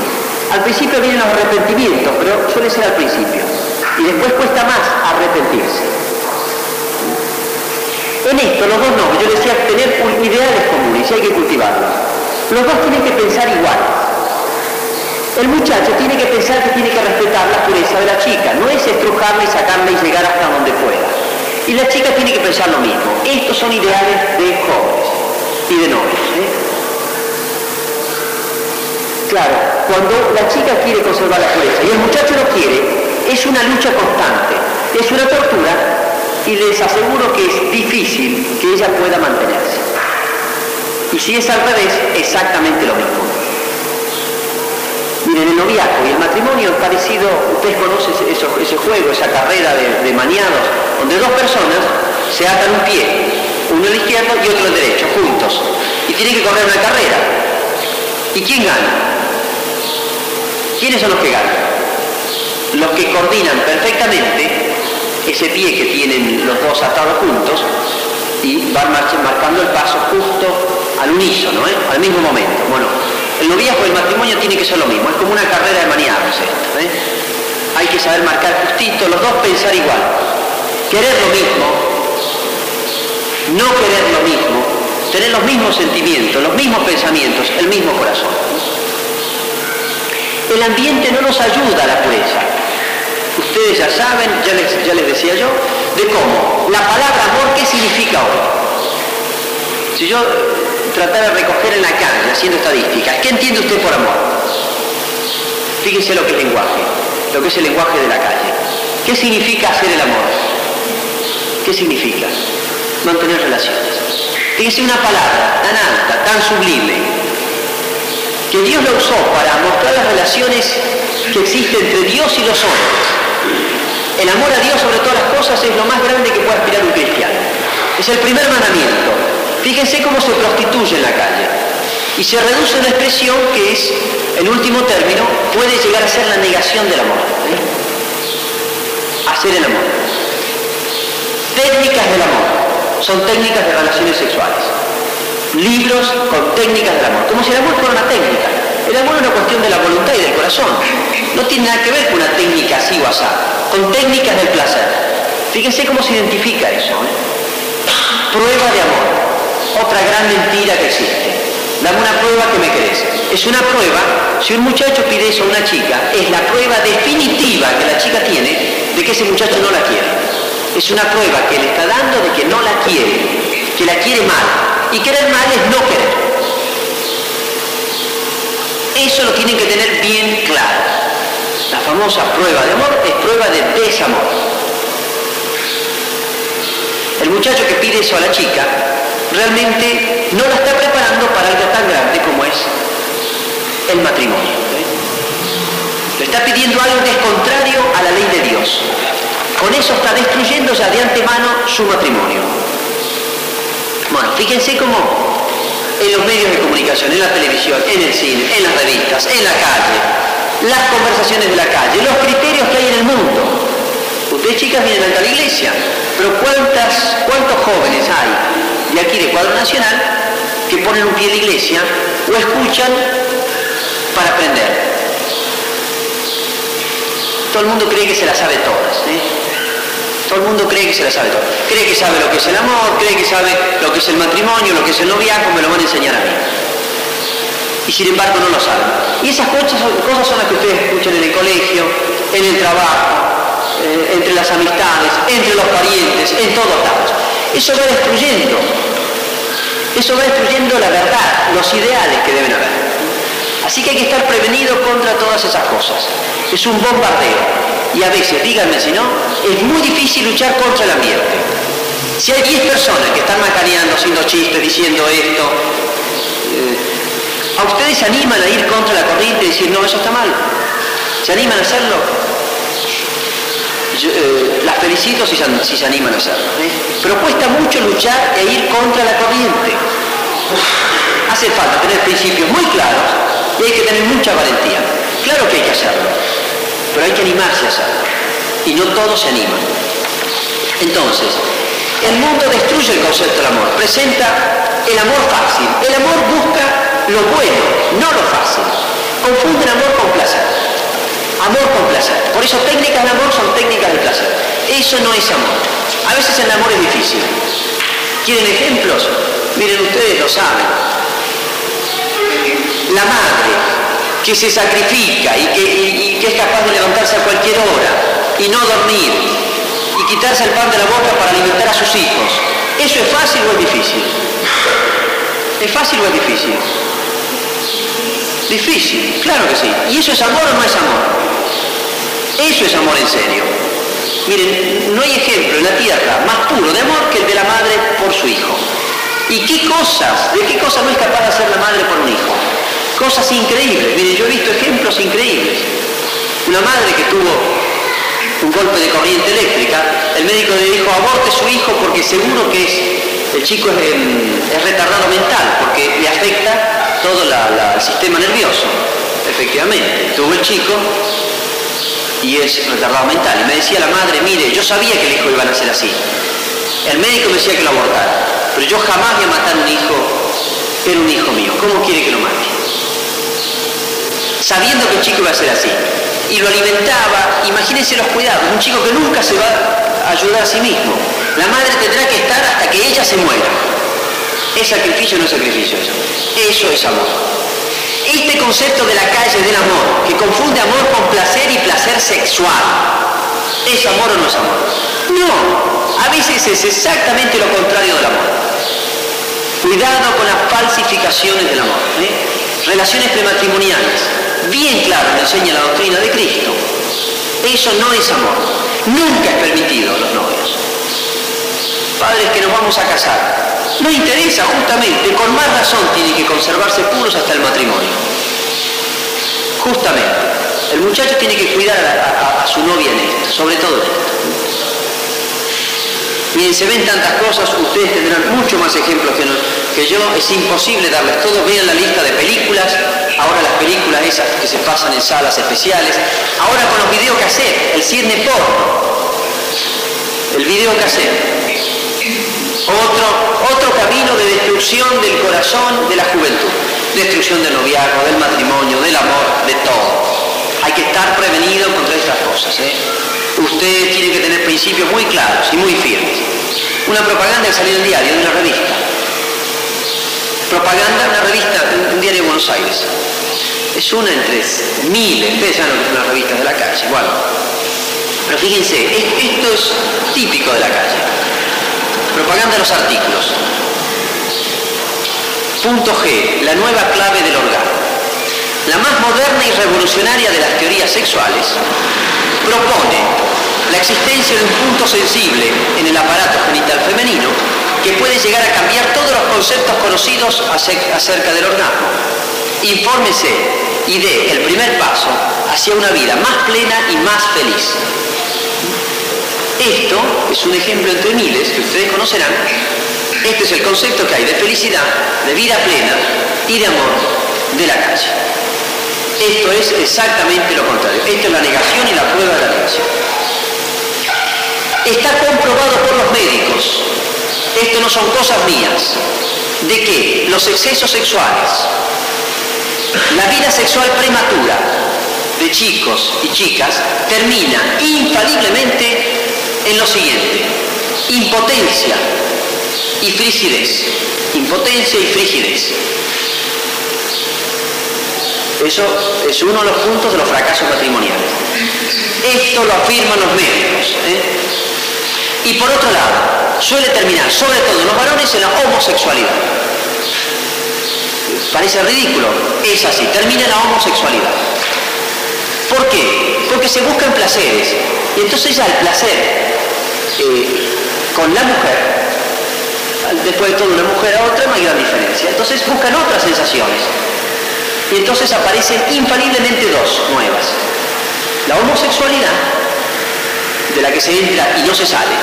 Al principio vienen los arrepentimientos, pero suele ser al principio. Y después cuesta más arrepentirse. En esto, los dos no, yo decía tener ideales comunes y hay que cultivarlos. Los dos tienen que pensar igual. El muchacho tiene que pensar que tiene que respetar la pureza de la chica, no es estrujarla y sacarla y llegar hasta donde pueda. Y la chica tiene que pensar lo mismo. Estos son ideales de jóvenes y de novios. ¿eh? Claro, cuando la chica quiere conservar la pureza y el muchacho no quiere, es una lucha constante, es una tortura y les aseguro que es difícil que ella pueda mantenerse. Y si es al revés, exactamente lo mismo. Miren, el noviazgo y el matrimonio es parecido, ustedes conocen ese, juego, esa carrera de, maniados, donde dos personas se atan un pie, uno al izquierdo y otro al derecho, juntos, y tienen que correr una carrera. ¿Y quién gana? ¿Quiénes son los que ganan? Los que coordinan perfectamente ese pie que tienen los dos atados juntos y van marcando el paso justo al unísono, ¿eh? al mismo momento. Bueno, el noviazgo y el matrimonio tiene que ser lo mismo, es como una carrera de maniados ¿eh? Hay que saber marcar justito, los dos pensar igual, querer lo mismo, no querer lo mismo, tener los mismos sentimientos, los mismos pensamientos, el mismo corazón. El ambiente no nos ayuda a la pureza. Ustedes ya saben, ya les, decía yo, de cómo la palabra amor, ¿qué significa hoy? Si yo tratara de recoger en la calle, haciendo estadísticas, ¿qué entiende usted por amor? Fíjense lo que es lenguaje, lo que es el lenguaje de la calle. ¿Qué significa hacer el amor? ¿Qué significa? Mantener relaciones. Fíjense una palabra tan alta, tan sublime, que Dios la usó para mostrar las relaciones que existen entre Dios y los hombres. El amor a Dios sobre todas las cosas es lo más grande que puede aspirar un cristiano. Es el primer mandamiento. Fíjense cómo se prostituye en la calle. Y se reduce a una expresión que es, en último término, puede llegar a ser la negación del amor. ¿eh? Hacer el amor. Técnicas del amor. Son técnicas de relaciones sexuales. Libros con técnicas del amor. Como si el amor fuera una técnica. El amor es una cuestión de la voluntad y del corazón. No tiene nada que ver con una técnica así o así, con técnicas del placer. Fíjense cómo se identifica eso. ¿eh? Prueba de amor. Otra gran mentira que existe. Dame una prueba que me crees. Es una prueba, si un muchacho pide eso a una chica, es la prueba definitiva que la chica tiene de que ese muchacho no la quiere. Es una prueba que le está dando de que no la quiere, que la quiere mal. Y querer mal es no querer. Eso lo tienen que tener bien claro. La famosa prueba de amor es prueba de desamor. El muchacho que pide eso a la chica realmente no la está preparando para algo tan grande como es el matrimonio. Le está pidiendo algo que es contrario a la ley de Dios. Con eso está destruyendo ya de antemano su matrimonio. Bueno, fíjense cómo en los medios de comunicación, en la televisión, en el cine, en las revistas, en la calle, las conversaciones de la calle, los criterios que hay en el mundo. Ustedes chicas vienen a la iglesia, pero ¿cuántas, ¿cuántos jóvenes hay de aquí de Cuadro Nacional que ponen un pie en la iglesia o escuchan para aprender? Todo el mundo cree que se la sabe todas. ¿eh? Todo el mundo cree que se la sabe todo. Cree que sabe lo que es el amor, cree que sabe lo que es el matrimonio, lo que es el noviazgo, me lo van a enseñar a mí. Y sin embargo no lo saben. Y esas cosas son, las que ustedes escuchan en el colegio, en el trabajo, eh, entre las amistades, entre los parientes, en todos lados. Eso va destruyendo. Eso va destruyendo la verdad, los ideales que deben haber. Así que hay que estar prevenido contra todas esas cosas. Es un bombardeo y a veces, díganme si no, es muy difícil luchar contra el ambiente. Si hay 10 personas que están macaneando, haciendo chistes, diciendo esto, eh, ¿a ustedes se animan a ir contra la corriente y decir, no, eso está mal? ¿Se animan a hacerlo? Eh, las felicito si, se animan a hacerlo. ¿eh? Pero cuesta mucho luchar e ir contra la corriente. Hace falta tener principios muy claros y hay que tener mucha valentía. Claro que hay que hacerlo pero hay que animarse a hacerlo. Y no todos se animan. Entonces, el mundo destruye el concepto del amor, presenta el amor fácil. El amor busca lo bueno, no lo fácil. Confunde el amor con placer. Amor con placer. Por eso técnicas de amor son técnicas de placer. Eso no es amor. A veces el amor es difícil. ¿Quieren ejemplos? Miren, ustedes lo saben. La madre que se sacrifica y que, es capaz de levantarse a cualquier hora y no dormir y quitarse el pan de la boca para alimentar a sus hijos. ¿Eso es fácil o es difícil? ¿Es fácil o es difícil? Difícil, claro que sí. ¿Y eso es amor o no es amor? Eso es amor en serio. Miren, no hay ejemplo en la tierra más puro de amor que el de la madre por su hijo. ¿Y qué cosas, de qué cosas no es capaz de hacer la madre por un hijo? Cosas increíbles. Miren, yo he visto ejemplos increíbles. Una madre que tuvo un golpe de corriente eléctrica, el médico le dijo aborte su hijo porque seguro que el chico es, retardado mental, porque le afecta todo el sistema nervioso. Efectivamente, tuvo el chico y es retardado mental. Y me decía la madre, mire, yo sabía que el hijo iba a nacer así. El médico me decía que lo abortara, pero yo jamás voy a matar un hijo, era un hijo mío. ¿Cómo quiere que lo mate? Sabiendo que el chico iba a ser así y lo alimentaba. Imagínense los cuidados, un chico que nunca se va a ayudar a sí mismo. La madre tendrá que estar hasta que ella se muera. ¿Es sacrificio o no es sacrificio eso? Eso es amor. Este concepto de la calle del amor, que confunde amor con placer y placer sexual, ¿es amor o no es amor? No, a veces es exactamente lo contrario del amor. Cuidado con las falsificaciones del amor. ¿eh? Relaciones prematrimoniales bien claro lo enseña la doctrina de Cristo. Eso no es amor. Nunca es permitido a los novios. Padres que nos vamos a casar. No interesa justamente, con más razón tienen que conservarse puros hasta el matrimonio. Justamente. El muchacho tiene que cuidar a, su novia en esto, sobre todo en esto. Miren, se ven tantas cosas, ustedes tendrán mucho más ejemplos que, que yo, es imposible darles todo. Vean la lista de películas, ahora las películas esas que se pasan en salas especiales, ahora con los videocasetes, el cine porno, el videocassette. Otro, otro camino de destrucción del corazón de la juventud, destrucción del noviazgo, del matrimonio, del amor, de todo. Hay que estar prevenido contra estas cosas. ¿eh? Usted tiene que tener principios muy claros y muy firmes. Una propaganda que salió en el diario, de una revista. Propaganda, una revista, un diario de Buenos Aires. Es una entre miles, ustedes saben lo que son las revistas de la calle, igual. Pero fíjense, esto es típico de la calle. Propaganda de los artículos. Punto G, la nueva clave del orgasmo. La más moderna y revolucionaria de las teorías sexuales propone la existencia de un punto sensible en el aparato genital femenino que puede llegar a cambiar todos los conceptos conocidos acerca del orgasmo. Infórmese y dé el primer paso hacia una vida más plena y más feliz. Esto es un ejemplo entre miles que ustedes conocerán. Este es el concepto que hay de felicidad, de vida plena y de amor de la calle. Esto es exactamente lo contrario. Esto es la negación y la prueba de la negación. Está comprobado por los médicos, esto no son cosas mías, de que los excesos sexuales, la vida sexual prematura de chicos y chicas termina infaliblemente en lo siguiente, impotencia y frigidez. Impotencia y frigidez. Eso es uno de los puntos de los fracasos matrimoniales. Esto lo afirman los médicos. ¿eh? Y por otro lado, suele terminar, sobre todo en los varones, en la homosexualidad. Parece ridículo, es así, termina la homosexualidad. ¿Por qué? Porque se buscan placeres. Y entonces ya el placer eh, con la mujer, después de todo una mujer a otra no hay gran diferencia. Entonces buscan otras sensaciones. Y entonces aparecen infaliblemente dos nuevas. La homosexualidad, de la que se entra y no se sale.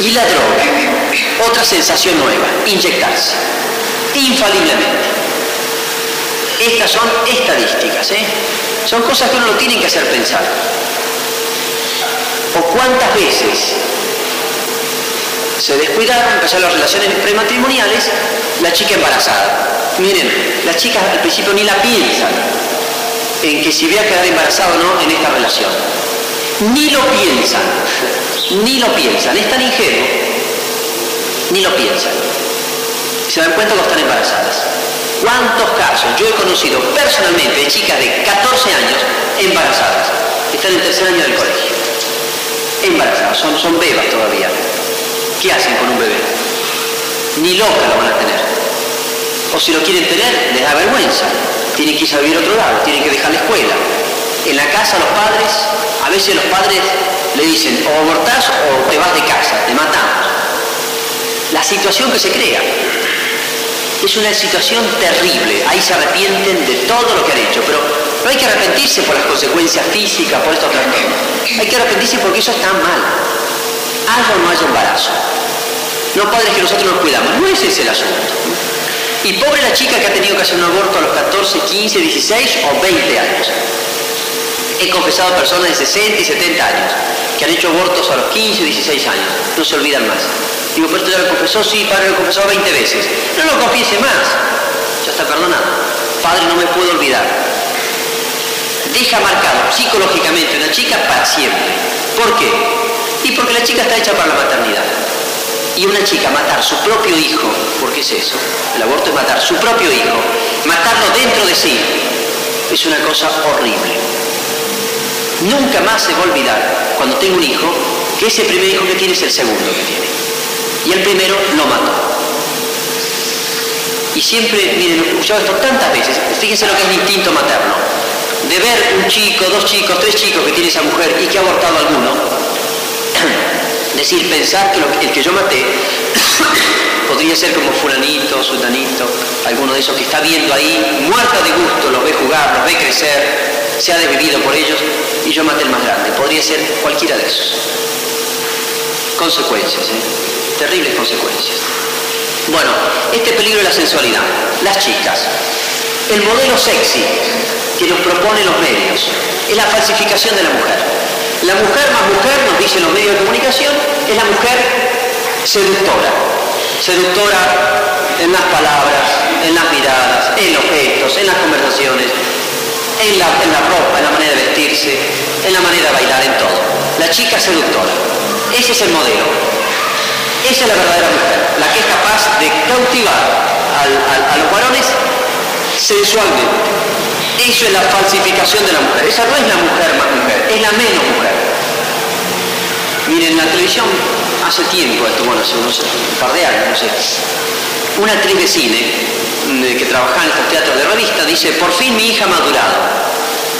Y la droga, otra sensación nueva, inyectarse. Infaliblemente. Estas son estadísticas, ¿eh? Son cosas que uno lo tiene que hacer pensar. ¿O cuántas veces Se descuidaron, empezaron las relaciones prematrimoniales, la chica embarazada. Miren, las chicas al principio ni la piensan en que si voy a quedar embarazada o no en esta relación. Ni lo piensan, ni lo piensan, es tan ingenuo, ni lo piensan. Se dan cuenta que están embarazadas. ¿Cuántos casos yo he conocido personalmente de chicas de 14 años embarazadas? Están en tercer año del colegio. Embarazadas, son, son bebas todavía. ¿Qué hacen con un bebé? Ni loca lo van a tener. O si lo quieren tener, les da vergüenza. Tienen que irse a vivir a otro lado, tienen que dejar la escuela. En la casa los padres, a veces los padres le dicen o abortás o te vas de casa, te matamos. La situación que se crea es una situación terrible. Ahí se arrepienten de todo lo que han hecho, pero no hay que arrepentirse por las consecuencias físicas, por estos trastornos. Hay que arrepentirse porque eso está mal. Haya o no haya embarazo. No padres que nosotros nos cuidamos. No ese es el asunto. Y pobre la chica que ha tenido que hacer un aborto a los 14, 15, 16 o 20 años. He confesado a personas de 60 y 70 años que han hecho abortos a los 15 y 16 años. No se olvidan más. Digo, pero esto ya lo confesó, sí, padre lo confesó 20 veces. No lo confiese más. Ya está perdonado. Padre, no me puedo olvidar. Deja marcado psicológicamente una chica para siempre. ¿Por qué? Y porque la chica está hecha para la maternidad. Y una chica matar su propio hijo, porque es eso, el aborto es matar su propio hijo, matarlo dentro de sí, es una cosa horrible. Nunca más se va a olvidar, cuando tengo un hijo, que ese primer hijo que tiene es el segundo que tiene. Y el primero lo mató. Y siempre, miren, he escuchado esto tantas veces, fíjense lo que es el instinto materno. De ver un chico, dos chicos, tres chicos que tiene esa mujer y que ha abortado alguno, decir, pensar que el que yo maté podría ser como fulanito, sultanito, alguno de esos que está viendo ahí, muerta de gusto, los ve jugar, los ve crecer, se ha desvivido por ellos y yo maté el más grande. Podría ser cualquiera de esos. Consecuencias, ¿eh? terribles consecuencias. Bueno, este peligro de la sensualidad. Las chicas. El modelo sexy que nos propone los medios es la falsificación de la mujer. La mujer más mujer, nos dicen los medios de comunicación, es la mujer seductora. Seductora en las palabras, en las miradas, en los gestos, en las conversaciones, en la, en la ropa, en la manera de vestirse, en la manera de bailar, en todo. La chica seductora. Ese es el modelo. Esa es la verdadera mujer, la que es capaz de cautivar a los varones sensualmente. Eso es la falsificación de la mujer. Esa no es la mujer más mujer, es la menos mujer. Miren, en la televisión hace tiempo, esto, bueno, hace unos un par de años, no sé, una actriz de cine mm, que trabajaba en estos teatros de revista dice, por fin mi hija ha madurado.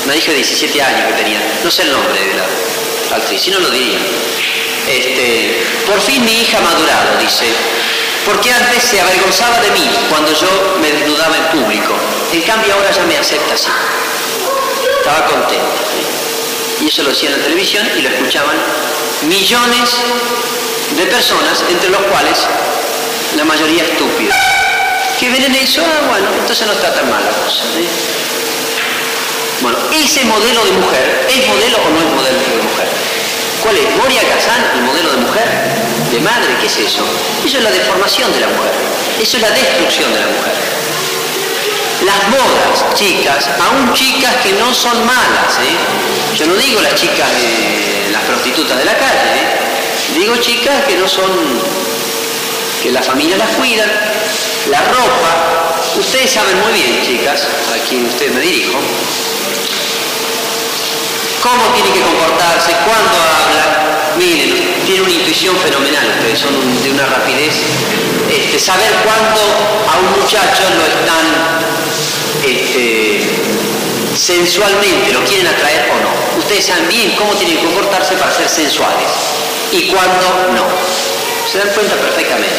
Una hija de 17 años que tenía, no sé el nombre de la actriz, si no lo diría. Este, por fin mi hija ha madurado, dice, porque antes se avergonzaba de mí cuando yo me desnudaba en público. En cambio ahora ya me acepta así. Estaba contenta. Y eso lo decía en la televisión y lo escuchaban millones de personas, entre los cuales la mayoría estúpidos. Que ven en eso, ah, bueno, entonces no está tan mal la cosa. ¿eh? Bueno, ese modelo de mujer, ¿es modelo o no es modelo de mujer? ¿Cuál es? Moria Kazan, el modelo de mujer, de madre, ¿qué es eso? Eso es la deformación de la mujer, eso es la destrucción de la mujer. Las modas, chicas, aún chicas que no son malas, ¿eh? yo no digo las chicas, las prostitutas de la calle, ¿eh? digo chicas que no son, que la familia las cuida, la ropa, ustedes saben muy bien, chicas, a quien usted me dirijo, cómo tiene que comportarse, cuándo habla. Miren, tiene una intuición fenomenal, ustedes son de una rapidez. Este, saber cuándo a un muchacho lo están este, sensualmente, lo quieren atraer o no. Ustedes saben bien cómo tienen que comportarse para ser sensuales y cuándo no. Se dan cuenta perfectamente.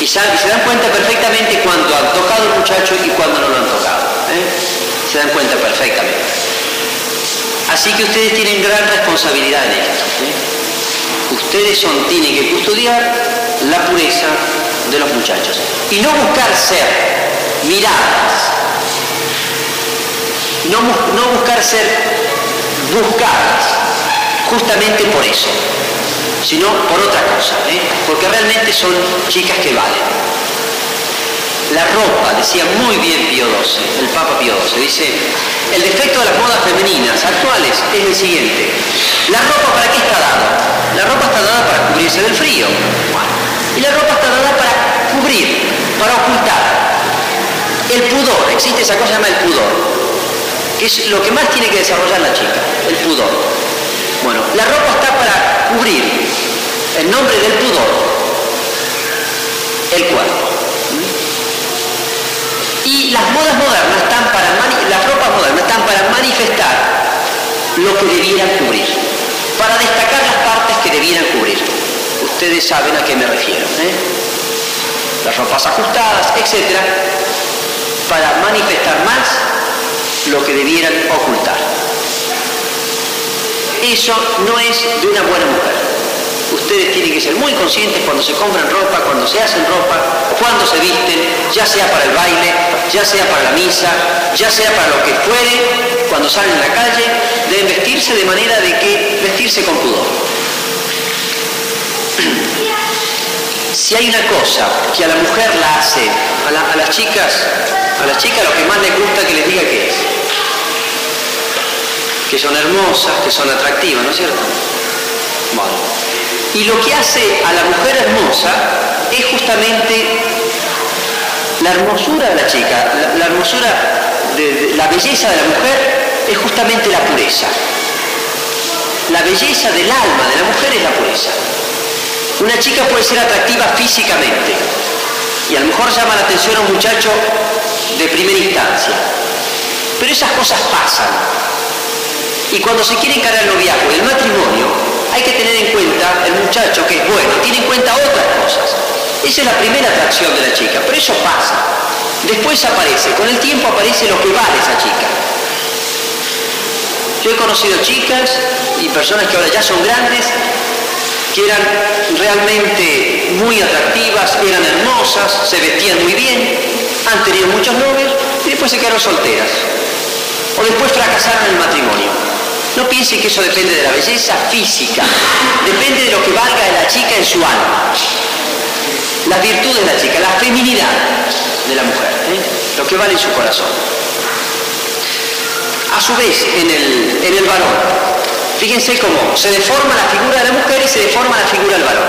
Y, se dan cuenta perfectamente cuando han tocado al muchacho y cuando no lo han tocado. ¿eh? Se dan cuenta perfectamente. Así que ustedes tienen gran responsabilidad en esto. ¿eh? Ustedes son, tienen que custodiar la pureza de los muchachos y no buscar ser miradas, no, no buscar ser buscadas, justamente por eso. sino por otra cosa, ¿eh? porque realmente son chicas que valen. La ropa, decía muy bien Pío XII, el Papa Pío XII, dice, el defecto de las modas femeninas actuales es el siguiente, ¿la ropa para qué está dada? La ropa está dada para cubrirse del frío, y la ropa está dada para cubrir, para ocultar. El pudor, existe esa cosa que se llama el pudor, que es lo que más tiene que desarrollar la chica, el pudor. Bueno, la ropa está para cubrir, en nombre del pudor, el cuerpo. Y las modas modernas están para, las ropas modernas están para manifestar lo que debieran cubrir, para destacar las partes que debieran cubrir. Ustedes saben a qué me refiero. ¿eh? Las ropas ajustadas, etcétera, para manifestar más lo que debieran ocultar. Eso no es de una buena mujer. Ustedes tienen que ser muy conscientes cuando se compran ropa, cuando se hacen ropa, cuando se visten, ya sea para el baile, ya sea para la misa, ya sea para lo que fuere, cuando salen a la calle, deben vestirse de manera de que vestirse con pudor. Si hay una cosa que a la mujer la hace, a, las chicas, a las chicas lo que más les gusta que les diga que es. Que son hermosas, que son atractivas, ¿no es cierto? Bueno. Y lo que hace a la mujer hermosa es justamente la hermosura de la chica, la, hermosura, de, la belleza de la mujer es justamente la pureza. La belleza del alma de la mujer es la pureza. Una chica puede ser atractiva físicamente y a lo mejor llama la atención a un muchacho de primera instancia. Pero esas cosas pasan. Y cuando se quiere encarar el noviazgo y el matrimonio, hay que tener en cuenta el muchacho que es bueno, tiene en cuenta otras cosas. Esa es la primera atracción de la chica, pero eso pasa. Después aparece, con el tiempo aparece lo que vale esa chica. Yo he conocido chicas y personas que ahora ya son grandes que eran realmente muy atractivas, eran hermosas, se vestían muy bien, han tenido muchos novios y después se quedaron solteras. O después fracasaron en el matrimonio. No piensen que eso depende de la belleza física, depende de lo que valga de la chica en su alma. Las virtudes de la chica, la feminidad de la mujer, ¿eh? lo que vale en su corazón. A su vez, en el, en el varón, Fíjense cómo se deforma la figura de la mujer y se deforma la figura del varón.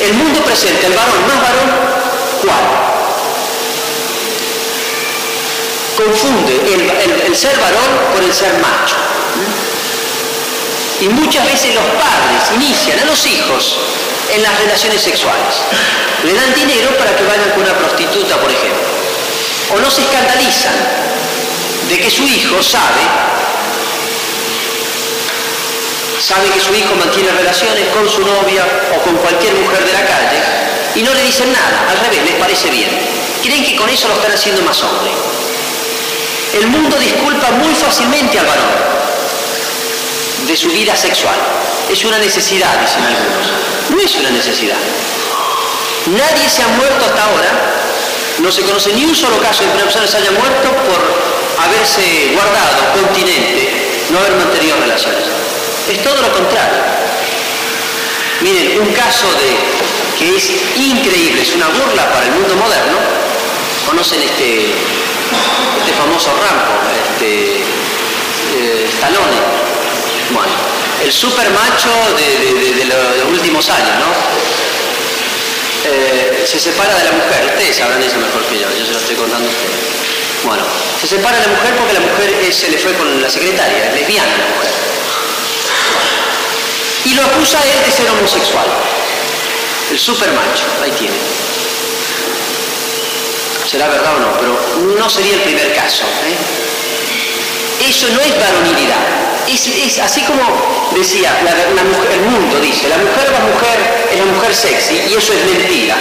El mundo presenta el varón más varón, ¿cuál? Confunde el, ser varón con el ser macho. Y muchas veces los padres inician a los hijos en las relaciones sexuales. Le dan dinero para que vayan con una prostituta, por ejemplo. O no se escandalizan de que su hijo sabe sabe que su hijo mantiene relaciones con su novia o con cualquier mujer de la calle y no le dicen nada, al revés, les parece bien. Creen que con eso lo están haciendo más hombre. El mundo disculpa muy fácilmente al varón de su vida sexual. Es una necesidad, dicen algunos. No es una necesidad. Nadie se ha muerto hasta ahora, no se conoce ni un solo caso de que una persona se haya muerto por haberse guardado continente, no haber mantenido relaciones. Es todo lo contrario. Miren, un caso de que es increíble, es una burla para el mundo moderno. ¿Conocen este, este famoso Rampo, este eh? Bueno, el super macho de, los últimos años, ¿no? Eh, se separa de la mujer, ustedes sabrán eso mejor que yo, yo se lo estoy contando a ustedes. Bueno, se separa de la mujer porque la mujer se le fue con la secretaria, es lesbiana la mujer y lo acusa él de ser homosexual. El supermacho, ahí tiene. Será verdad o no, pero no sería el primer caso. ¿eh? Eso no es varonilidad. Es, así como decía el mundo dice, la mujer la mujer es la mujer sexy y eso es mentira.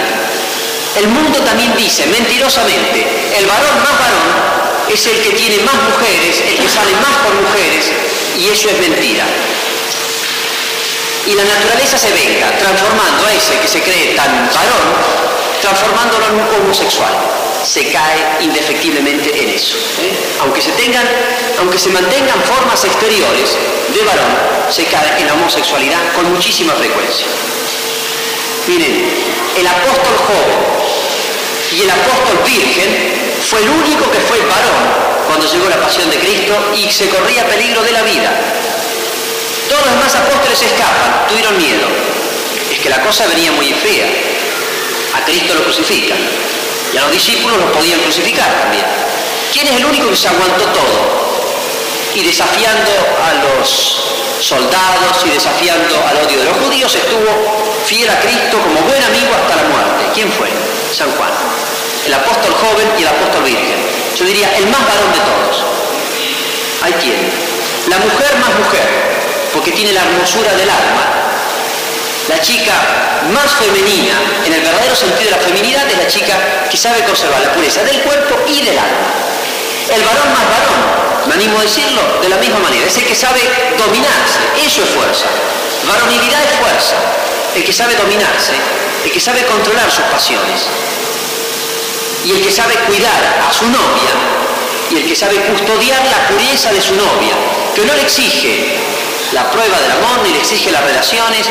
El mundo también dice, mentirosamente, el varón más varón es el que tiene más mujeres, el que sale más por mujeres y eso es mentira y la naturaleza se venga transformando a ese que se cree tan varón, transformándolo en un homosexual. Se cae indefectiblemente en eso. ¿eh? Aunque, se tengan, aunque se mantengan formas exteriores, de varón se cae en la homosexualidad con muchísima frecuencia. Miren, el apóstol joven y el apóstol virgen fue el único que fue varón cuando llegó la pasión de Cristo y se corría peligro de la vida. Todos los demás apóstoles escapan, tuvieron miedo. Es que la cosa venía muy fea. A Cristo lo crucifican. Y a los discípulos los podían crucificar también. ¿Quién es el único que se aguantó todo? Y desafiando a los soldados y desafiando al odio de los judíos, estuvo fiel a Cristo como buen amigo hasta la muerte. ¿Quién fue? San Juan. El apóstol joven y el apóstol virgen. Yo diría, el más varón de todos. Ahí tiene. La mujer más mujer, porque tiene la hermosura del alma la chica más femenina, en el verdadero sentido de la feminidad, es la chica que sabe conservar la pureza del cuerpo y del alma. El varón más varón, me animo a decirlo de la misma manera, es el que sabe dominarse, eso es fuerza. Varonilidad es fuerza, el que sabe dominarse, el que sabe controlar sus pasiones y el que sabe cuidar a su novia y el que sabe custodiar la pureza de su novia, que no le exige la prueba del amor, ni le exige las relaciones,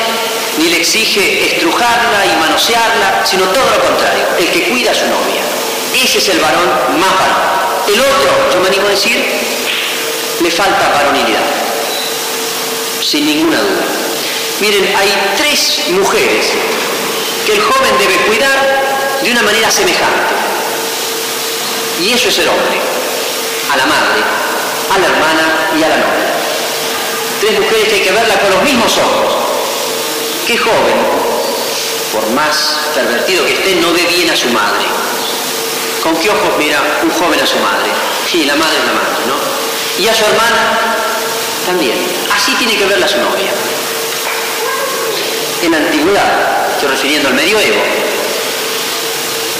ni le exige estrujarla y manosearla, sino todo lo contrario, el que cuida a su novia. Ese es el varón más varón. El otro, yo me animo a decir, le falta varonilidad, sin ninguna duda. Miren, hay tres mujeres que el joven debe cuidar de una manera semejante. Y eso es el hombre, a la madre, a la hermana y a la novia. Tres mujeres que hay que verla con los mismos ojos, ¿Qué joven, por más pervertido que esté, no ve bien a su madre? ¿Con qué ojos mira un joven a su madre? Sí, la madre es la madre, ¿no? Y a su hermana también. Así tiene que verla su novia. En la antigüedad, estoy refiriendo al medioevo,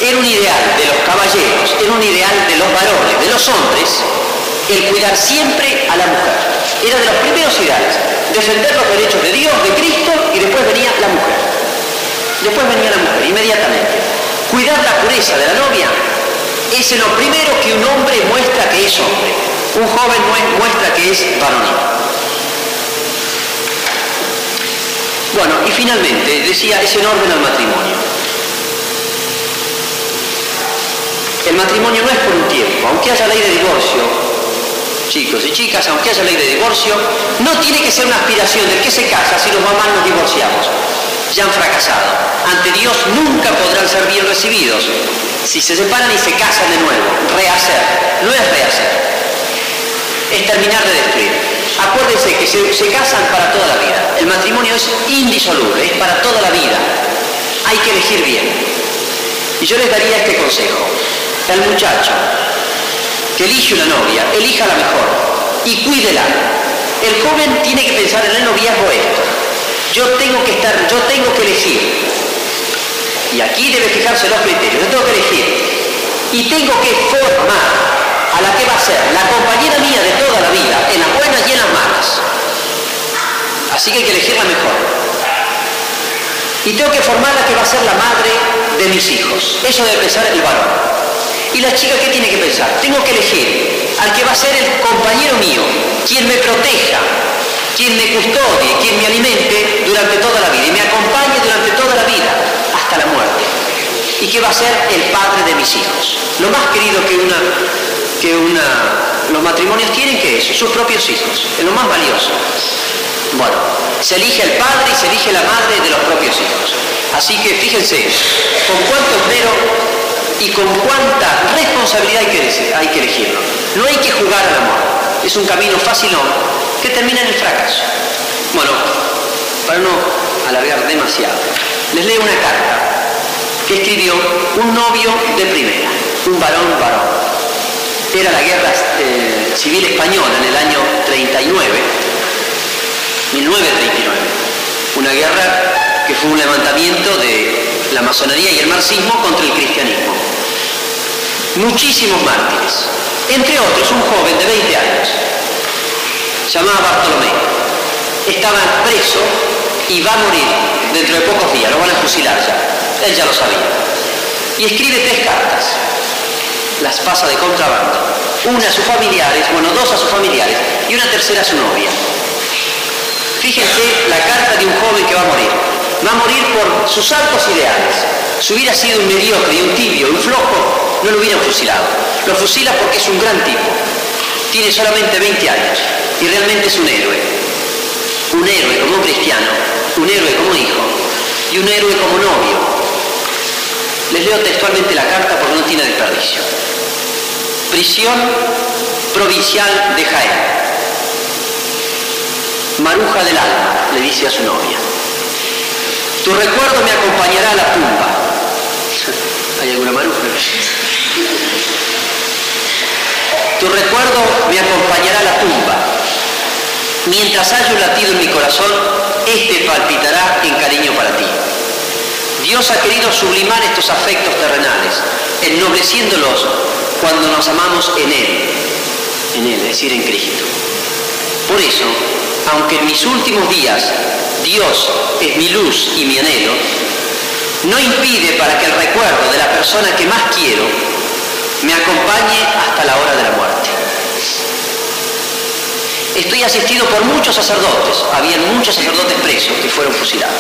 era un ideal de los caballeros, era un ideal de los varones, de los hombres, el cuidar siempre a la mujer. Era de los primeros ideales defender los derechos de Dios, de Cristo, y después venía la mujer. Después venía la mujer, inmediatamente. Cuidar la pureza de la novia es lo primero que un hombre muestra que es hombre. Un joven muestra que es varonil. Bueno, y finalmente, decía, es en orden al matrimonio. El matrimonio no es por un tiempo, aunque haya ley de divorcio, chicos y chicas, aunque haya ley de divorcio, no tiene que ser una aspiración del que se casa si los mamás nos divorciamos. Ya han fracasado. Ante Dios nunca podrán ser bien recibidos si se separan y se casan de nuevo. Rehacer. No es rehacer. Es terminar de destruir. Acuérdense que se, se casan para toda la vida. El matrimonio es indisoluble, es para toda la vida. Hay que elegir bien. Y yo les daría este consejo. El muchacho elige una novia, elija la mejor y cuídela. El joven tiene que pensar en el noviazgo esto. Yo tengo que estar, yo tengo que elegir. Y aquí debe fijarse los criterios. Yo tengo que elegir. Y tengo que formar a la que va a ser la compañera mía de toda la vida, en las buenas y en las malas. Así que hay que elegir la mejor. Y tengo que formar a la que va a ser la madre de mis hijos. Eso debe pensar el varón. ¿Y la chica qué tiene que pensar? Tengo que elegir al que va a ser el compañero mío, quien me proteja, quien me custodie, quien me alimente durante toda la vida y me acompañe durante toda la vida, hasta la muerte. Y que va a ser el padre de mis hijos. Lo más querido que una, que una, los matrimonios tienen que es sus propios hijos, es lo más valioso. Bueno, se elige el padre y se elige la madre de los propios hijos. Así que fíjense, con cuánto esmero y con cuánta responsabilidad hay que, hay elegirlo. No hay que jugar al amor. Es un camino fácil que termina en el fracaso. Bueno, para no alargar demasiado, les leo una carta que escribió un novio de primera, un varón varón. Era la guerra eh, civil española en el año 39, 1939. Una guerra que fue un levantamiento de la masonería y el marxismo contra el cristianismo muchísimos mártires, entre otros un joven de 20 años, llamado Bartolomé. Estaba preso y va a morir dentro de pocos días, lo van a fusilar ya. Él ya lo sabía. Y escribe tres cartas. Las pasa de contrabando. Una a sus familiares, bueno, dos a sus familiares y una tercera a su novia. Fíjense la carta de un joven que va a morir. Va a morir por sus altos ideales. Si hubiera sido un mediocre un tibio, un flojo, no lo hubieran fusilado. Lo fusila porque es un gran tipo. Tiene solamente 20 años y realmente es un héroe. Un héroe como cristiano, un héroe como hijo y un héroe como novio. Les leo textualmente la carta porque no tiene desperdicio. Prisión provincial de Jaén. Maruja del alma, le dice a su novia. Tu recuerdo me acompañará a la tumba. ¿Hay alguna maruja? Tu recuerdo me acompañará a la tumba. Mientras haya un latido en mi corazón, este palpitará en cariño para ti. Dios ha querido sublimar estos afectos terrenales, ennobleciéndolos cuando nos amamos en Él, en Él, es decir, en Cristo. Por eso, aunque en mis últimos días Dios es mi luz y mi anhelo, no impide para que el recuerdo de la persona que más quiero me acompañe hasta la hora de la muerte. Estoy asistido por muchos sacerdotes, habían muchos sacerdotes presos que fueron fusilados,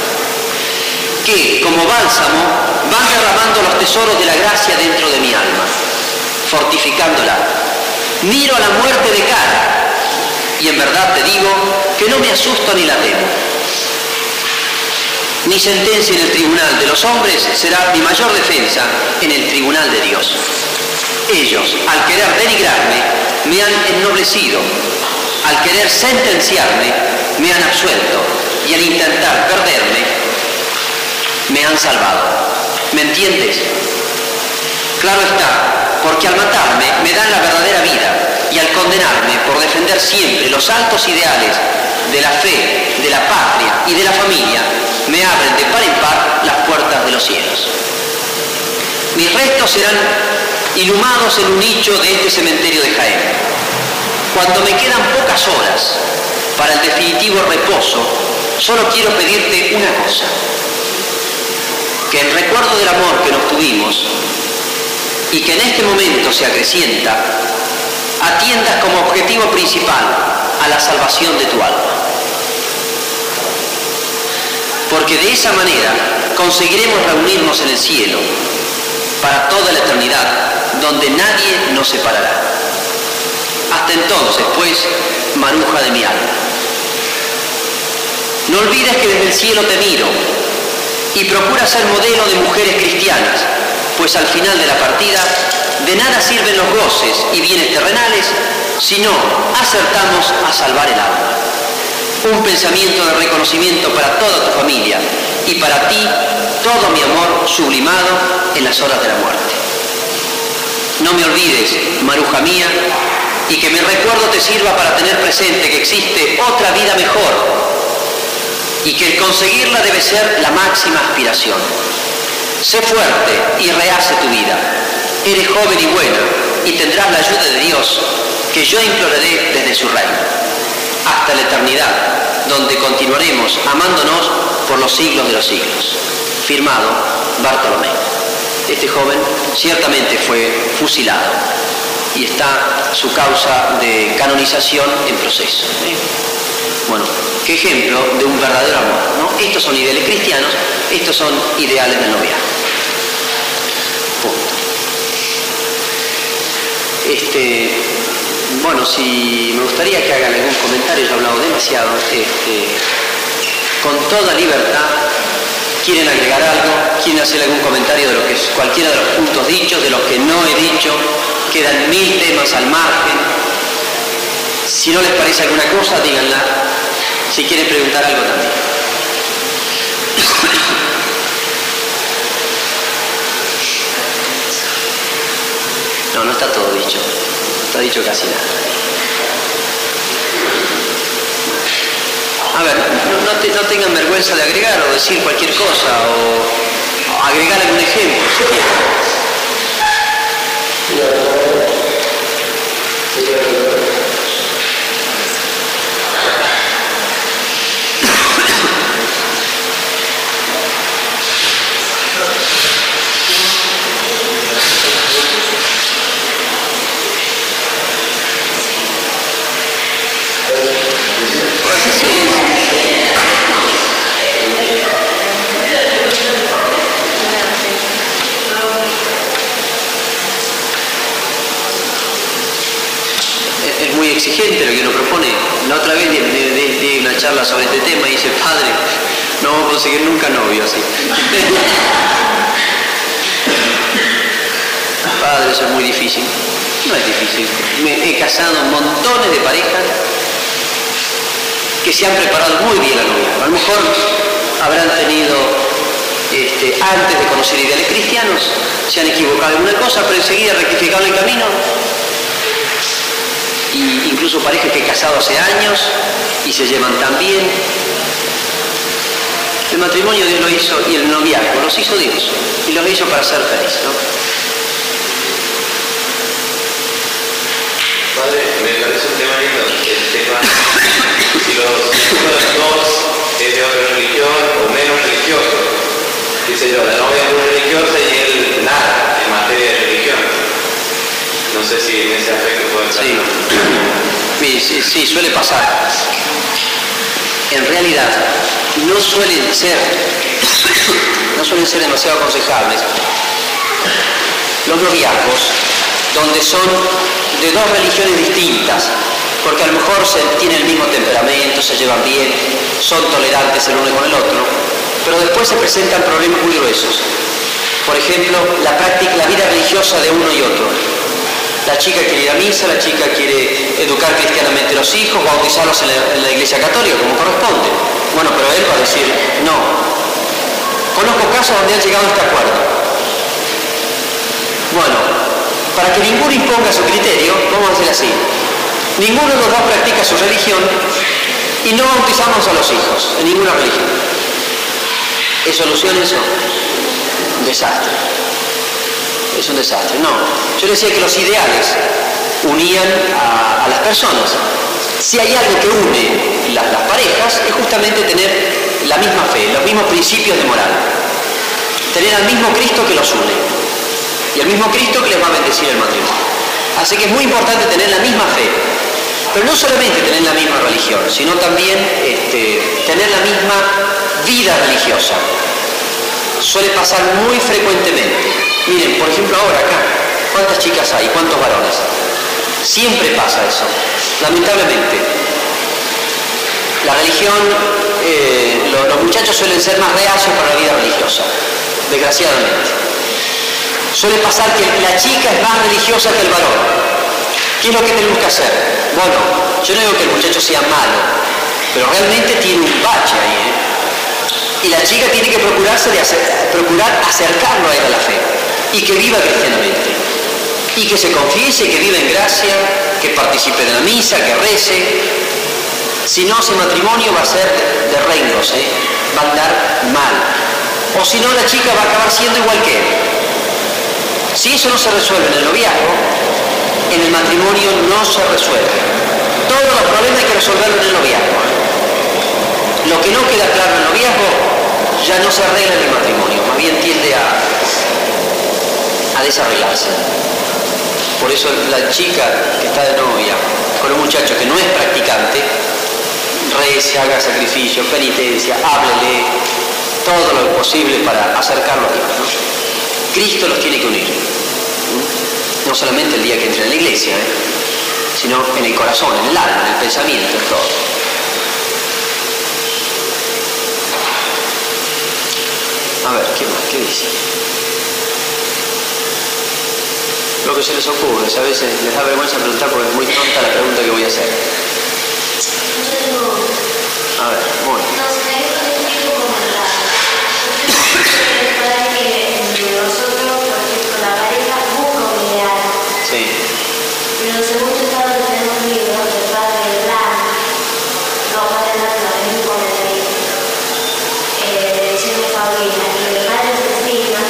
que como bálsamo van derramando los tesoros de la gracia dentro de mi alma, fortificándola. Miro a la muerte de cara y en verdad te digo que no me asusto ni la temo. Mi sentencia en el tribunal de los hombres será mi mayor defensa en el tribunal de Dios. Ellos, al querer denigrarme, me han ennoblecido. Al querer sentenciarme, me han absuelto. Y al intentar perderme, me han salvado. ¿Me entiendes? Claro está, porque al matarme me dan la verdadera vida y al condenarme por defender siempre los altos ideales de la fe, de la patria y de la familia, me abren de par en par las puertas de los cielos. Mis restos serán ilumados en un nicho de este cementerio de Jaén. Cuando me quedan pocas horas para el definitivo reposo, solo quiero pedirte una cosa, que en recuerdo del amor que nos tuvimos y que en este momento se acrecienta, atiendas como objetivo principal a la salvación de tu alma. Porque de esa manera conseguiremos reunirnos en el cielo para toda la eternidad, donde nadie nos separará. Hasta entonces, pues, maruja de mi alma. No olvides que desde el cielo te miro y procura ser modelo de mujeres cristianas, pues al final de la partida de nada sirven los goces y bienes terrenales si no acertamos a salvar el alma. Un pensamiento de reconocimiento para toda tu familia y para ti todo mi amor sublimado en las horas de la muerte. No me olvides, maruja mía, y que mi recuerdo te sirva para tener presente que existe otra vida mejor y que el conseguirla debe ser la máxima aspiración. Sé fuerte y rehace tu vida Eres joven y buena y tendrás la ayuda de Dios que yo imploraré desde su reino, hasta la eternidad, donde continuaremos amándonos por los siglos de los siglos. Firmado Bartolomé. Este joven ciertamente fue fusilado y está su causa de canonización en proceso. Bueno, qué ejemplo de un verdadero amor. ¿no? Estos son ideales cristianos, estos son ideales del noviazgo. Este, bueno, si me gustaría que hagan algún comentario, yo he hablado demasiado, este, con toda libertad, quieren agregar algo, quieren hacer algún comentario de lo que es cualquiera de los puntos dichos, de los que no he dicho, quedan mil temas al margen. Si no les parece alguna cosa, díganla. Si quieren preguntar algo también. No, no está todo dicho. No está dicho casi nada. A ver, no, tengan vergüenza de agregar o decir cualquier cosa o, agregar algún ejemplo, sobre este tema y dice, padre, no vamos a conseguir nunca novio así. padre, eso es muy difícil. No es difícil. Me he casado montones de parejas que se han preparado muy bien la novia. A lo mejor habrán tenido, este, antes de conocer ideales cristianos, se han equivocado en una cosa, pero enseguida rectificado el camino. Y incluso parejas que he casado hace años y se llevan tan bien. El matrimonio Dios lo hizo y el noviazgo los hizo Dios y los hizo para ser felices. ¿no? Padre, me parece un tema lindo el tema si los dos es de otra religión o menos religioso. Dice yo, la novia es muy religiosa y él nada en materia de religión. No sé si en ese aspecto puede ser. Sí. sí, sí, suele pasar. En realidad, no suelen ser, no suelen ser demasiado aconsejables los noviazgos donde son de dos religiones distintas, porque a lo mejor se, tienen el mismo temperamento, se llevan bien, son tolerantes el uno con el otro, pero después se presentan problemas muy gruesos. Por ejemplo, la práctica, la vida religiosa de uno y otro. La chica quiere ir a misa, la chica quiere educar cristianamente a los hijos, bautizarlos en la, iglesia católica, como corresponde. Bueno, pero él va a decir, no. Conozco casos donde han llegado a este acuerdo. Bueno, para que ninguno imponga su criterio, vamos a decir así, ninguno de los dos practica su religión y no bautizamos a los hijos en ninguna religión. ¿Es solución eso? Desastre. Es un desastre. No. Yo decía que los ideales unían a, las personas. Si hay algo que une la, las parejas es justamente tener la misma fe, los mismos principios de moral. Tener al mismo Cristo que los une. Y al mismo Cristo que les va a bendecir el matrimonio. Así que es muy importante tener la misma fe. Pero no solamente tener la misma religión, sino también este, tener la misma vida religiosa. Suele pasar muy frecuentemente. Miren, por ejemplo ahora acá, ¿cuántas chicas hay? ¿Cuántos varones? Siempre pasa eso, lamentablemente. La religión, eh, los, muchachos suelen ser más reacios para la vida religiosa, desgraciadamente. Suele pasar que la chica es más religiosa que el varón. ¿Qué es lo que tenemos que hacer? Bueno, yo no digo que el muchacho sea malo, pero realmente tiene un bache ahí. ¿eh? Y la chica tiene que procurarse de hacer, procurar acercarlo a él a la fe y que viva cristianamente. Y que se confiese, que viva en gracia, que participe de la misa, que rece. Si no, ese matrimonio va a ser de, reinos, ¿eh? va a andar mal. O si no, la chica va a acabar siendo igual que él. Si eso no se resuelve en el noviazgo, en el matrimonio no se resuelve. Todos los problemas hay que resolverlo en el noviazgo. Lo que no queda claro en el noviazgo ya no se arregla en el matrimonio, más bien tiende a, a desarreglarse. Por eso la chica que está de novia con un muchacho que no es practicante, rece, haga sacrificio, penitencia, háblele, todo lo posible para acercarlo a Dios. Cristo los tiene que unir. No solamente el día que entre en la iglesia, ¿eh? sino en el corazón, en el alma, en el pensamiento, en todo. A ver, ¿qué más? ¿Qué dice? Lo que se les ocurre, a veces les da vergüenza preguntar porque es muy tonta la pregunta que voy a hacer. A ver, bueno. Sí. Pero según yo estaba leyendo un libro del padre Blanc, no, padre Blanc no, es un comentarista, eh, de Diego Fabrina, y del padre Cecilia,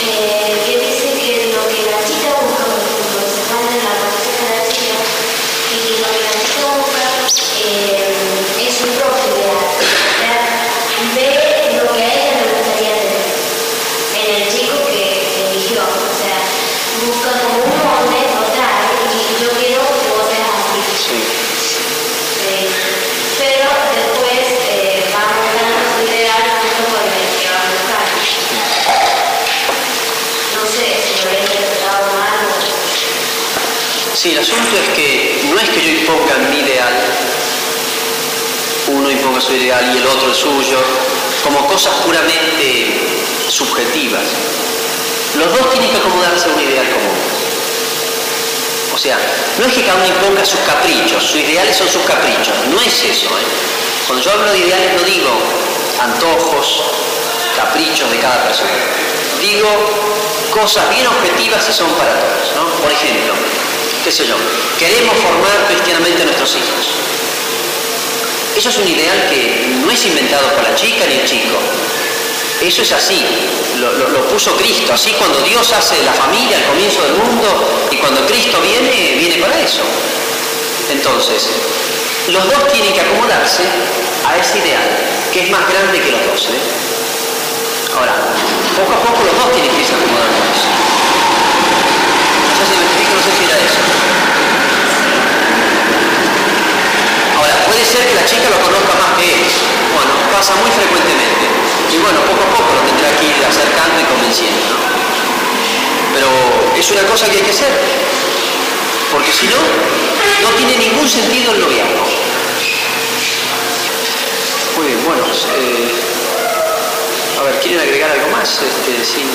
eh, que dice que lo que la chica busca, por ejemplo, se pone en la posición de la chica, y que lo que la chica busca eh, es su propio ideal, o sea, ve lo que a ella le gustaría tener en el chico que eligió, o sea, busca como un molde total y yo quiero que vos seas así. Sí. Sí. Pero después eh, vamos dando su ideal junto con el que va a buscar. No sé si lo he interpretado mal o... Sí, el asunto es que no es que yo imponga mi ideal, ideal y el otro el suyo, como cosas puramente subjetivas. Los dos tienen que acomodarse a un ideal común. O sea, no es que cada uno imponga sus caprichos, sus ideales son sus caprichos, no es eso. ¿eh? Cuando yo hablo de ideales no digo antojos, caprichos de cada persona. Digo cosas bien objetivas y son para todos. ¿no? Por ejemplo, qué sé yo, queremos formar cristianamente a nuestros hijos. Eso es un ideal que no es inventado por la chica ni el chico. Eso es así, lo, puso Cristo. Así cuando Dios hace la familia al comienzo del mundo y cuando Cristo viene, viene para eso. Entonces, los dos tienen que acomodarse a ese ideal, que es más grande que los dos. ¿eh? Ahora, poco a poco los dos tienen que irse acomodando a era eso. Ahora, puede ser que la chica lo conozca más que él. Bueno, pasa muy frecuentemente. Y bueno, poco a poco lo tendrá que ir acercando y convenciendo, ¿no? Pero es una cosa que hay que hacer. Porque si no, no tiene ningún sentido el noviazgo. Muy bien, bueno. eh, a ver, ¿quieren agregar algo más? Este, sin...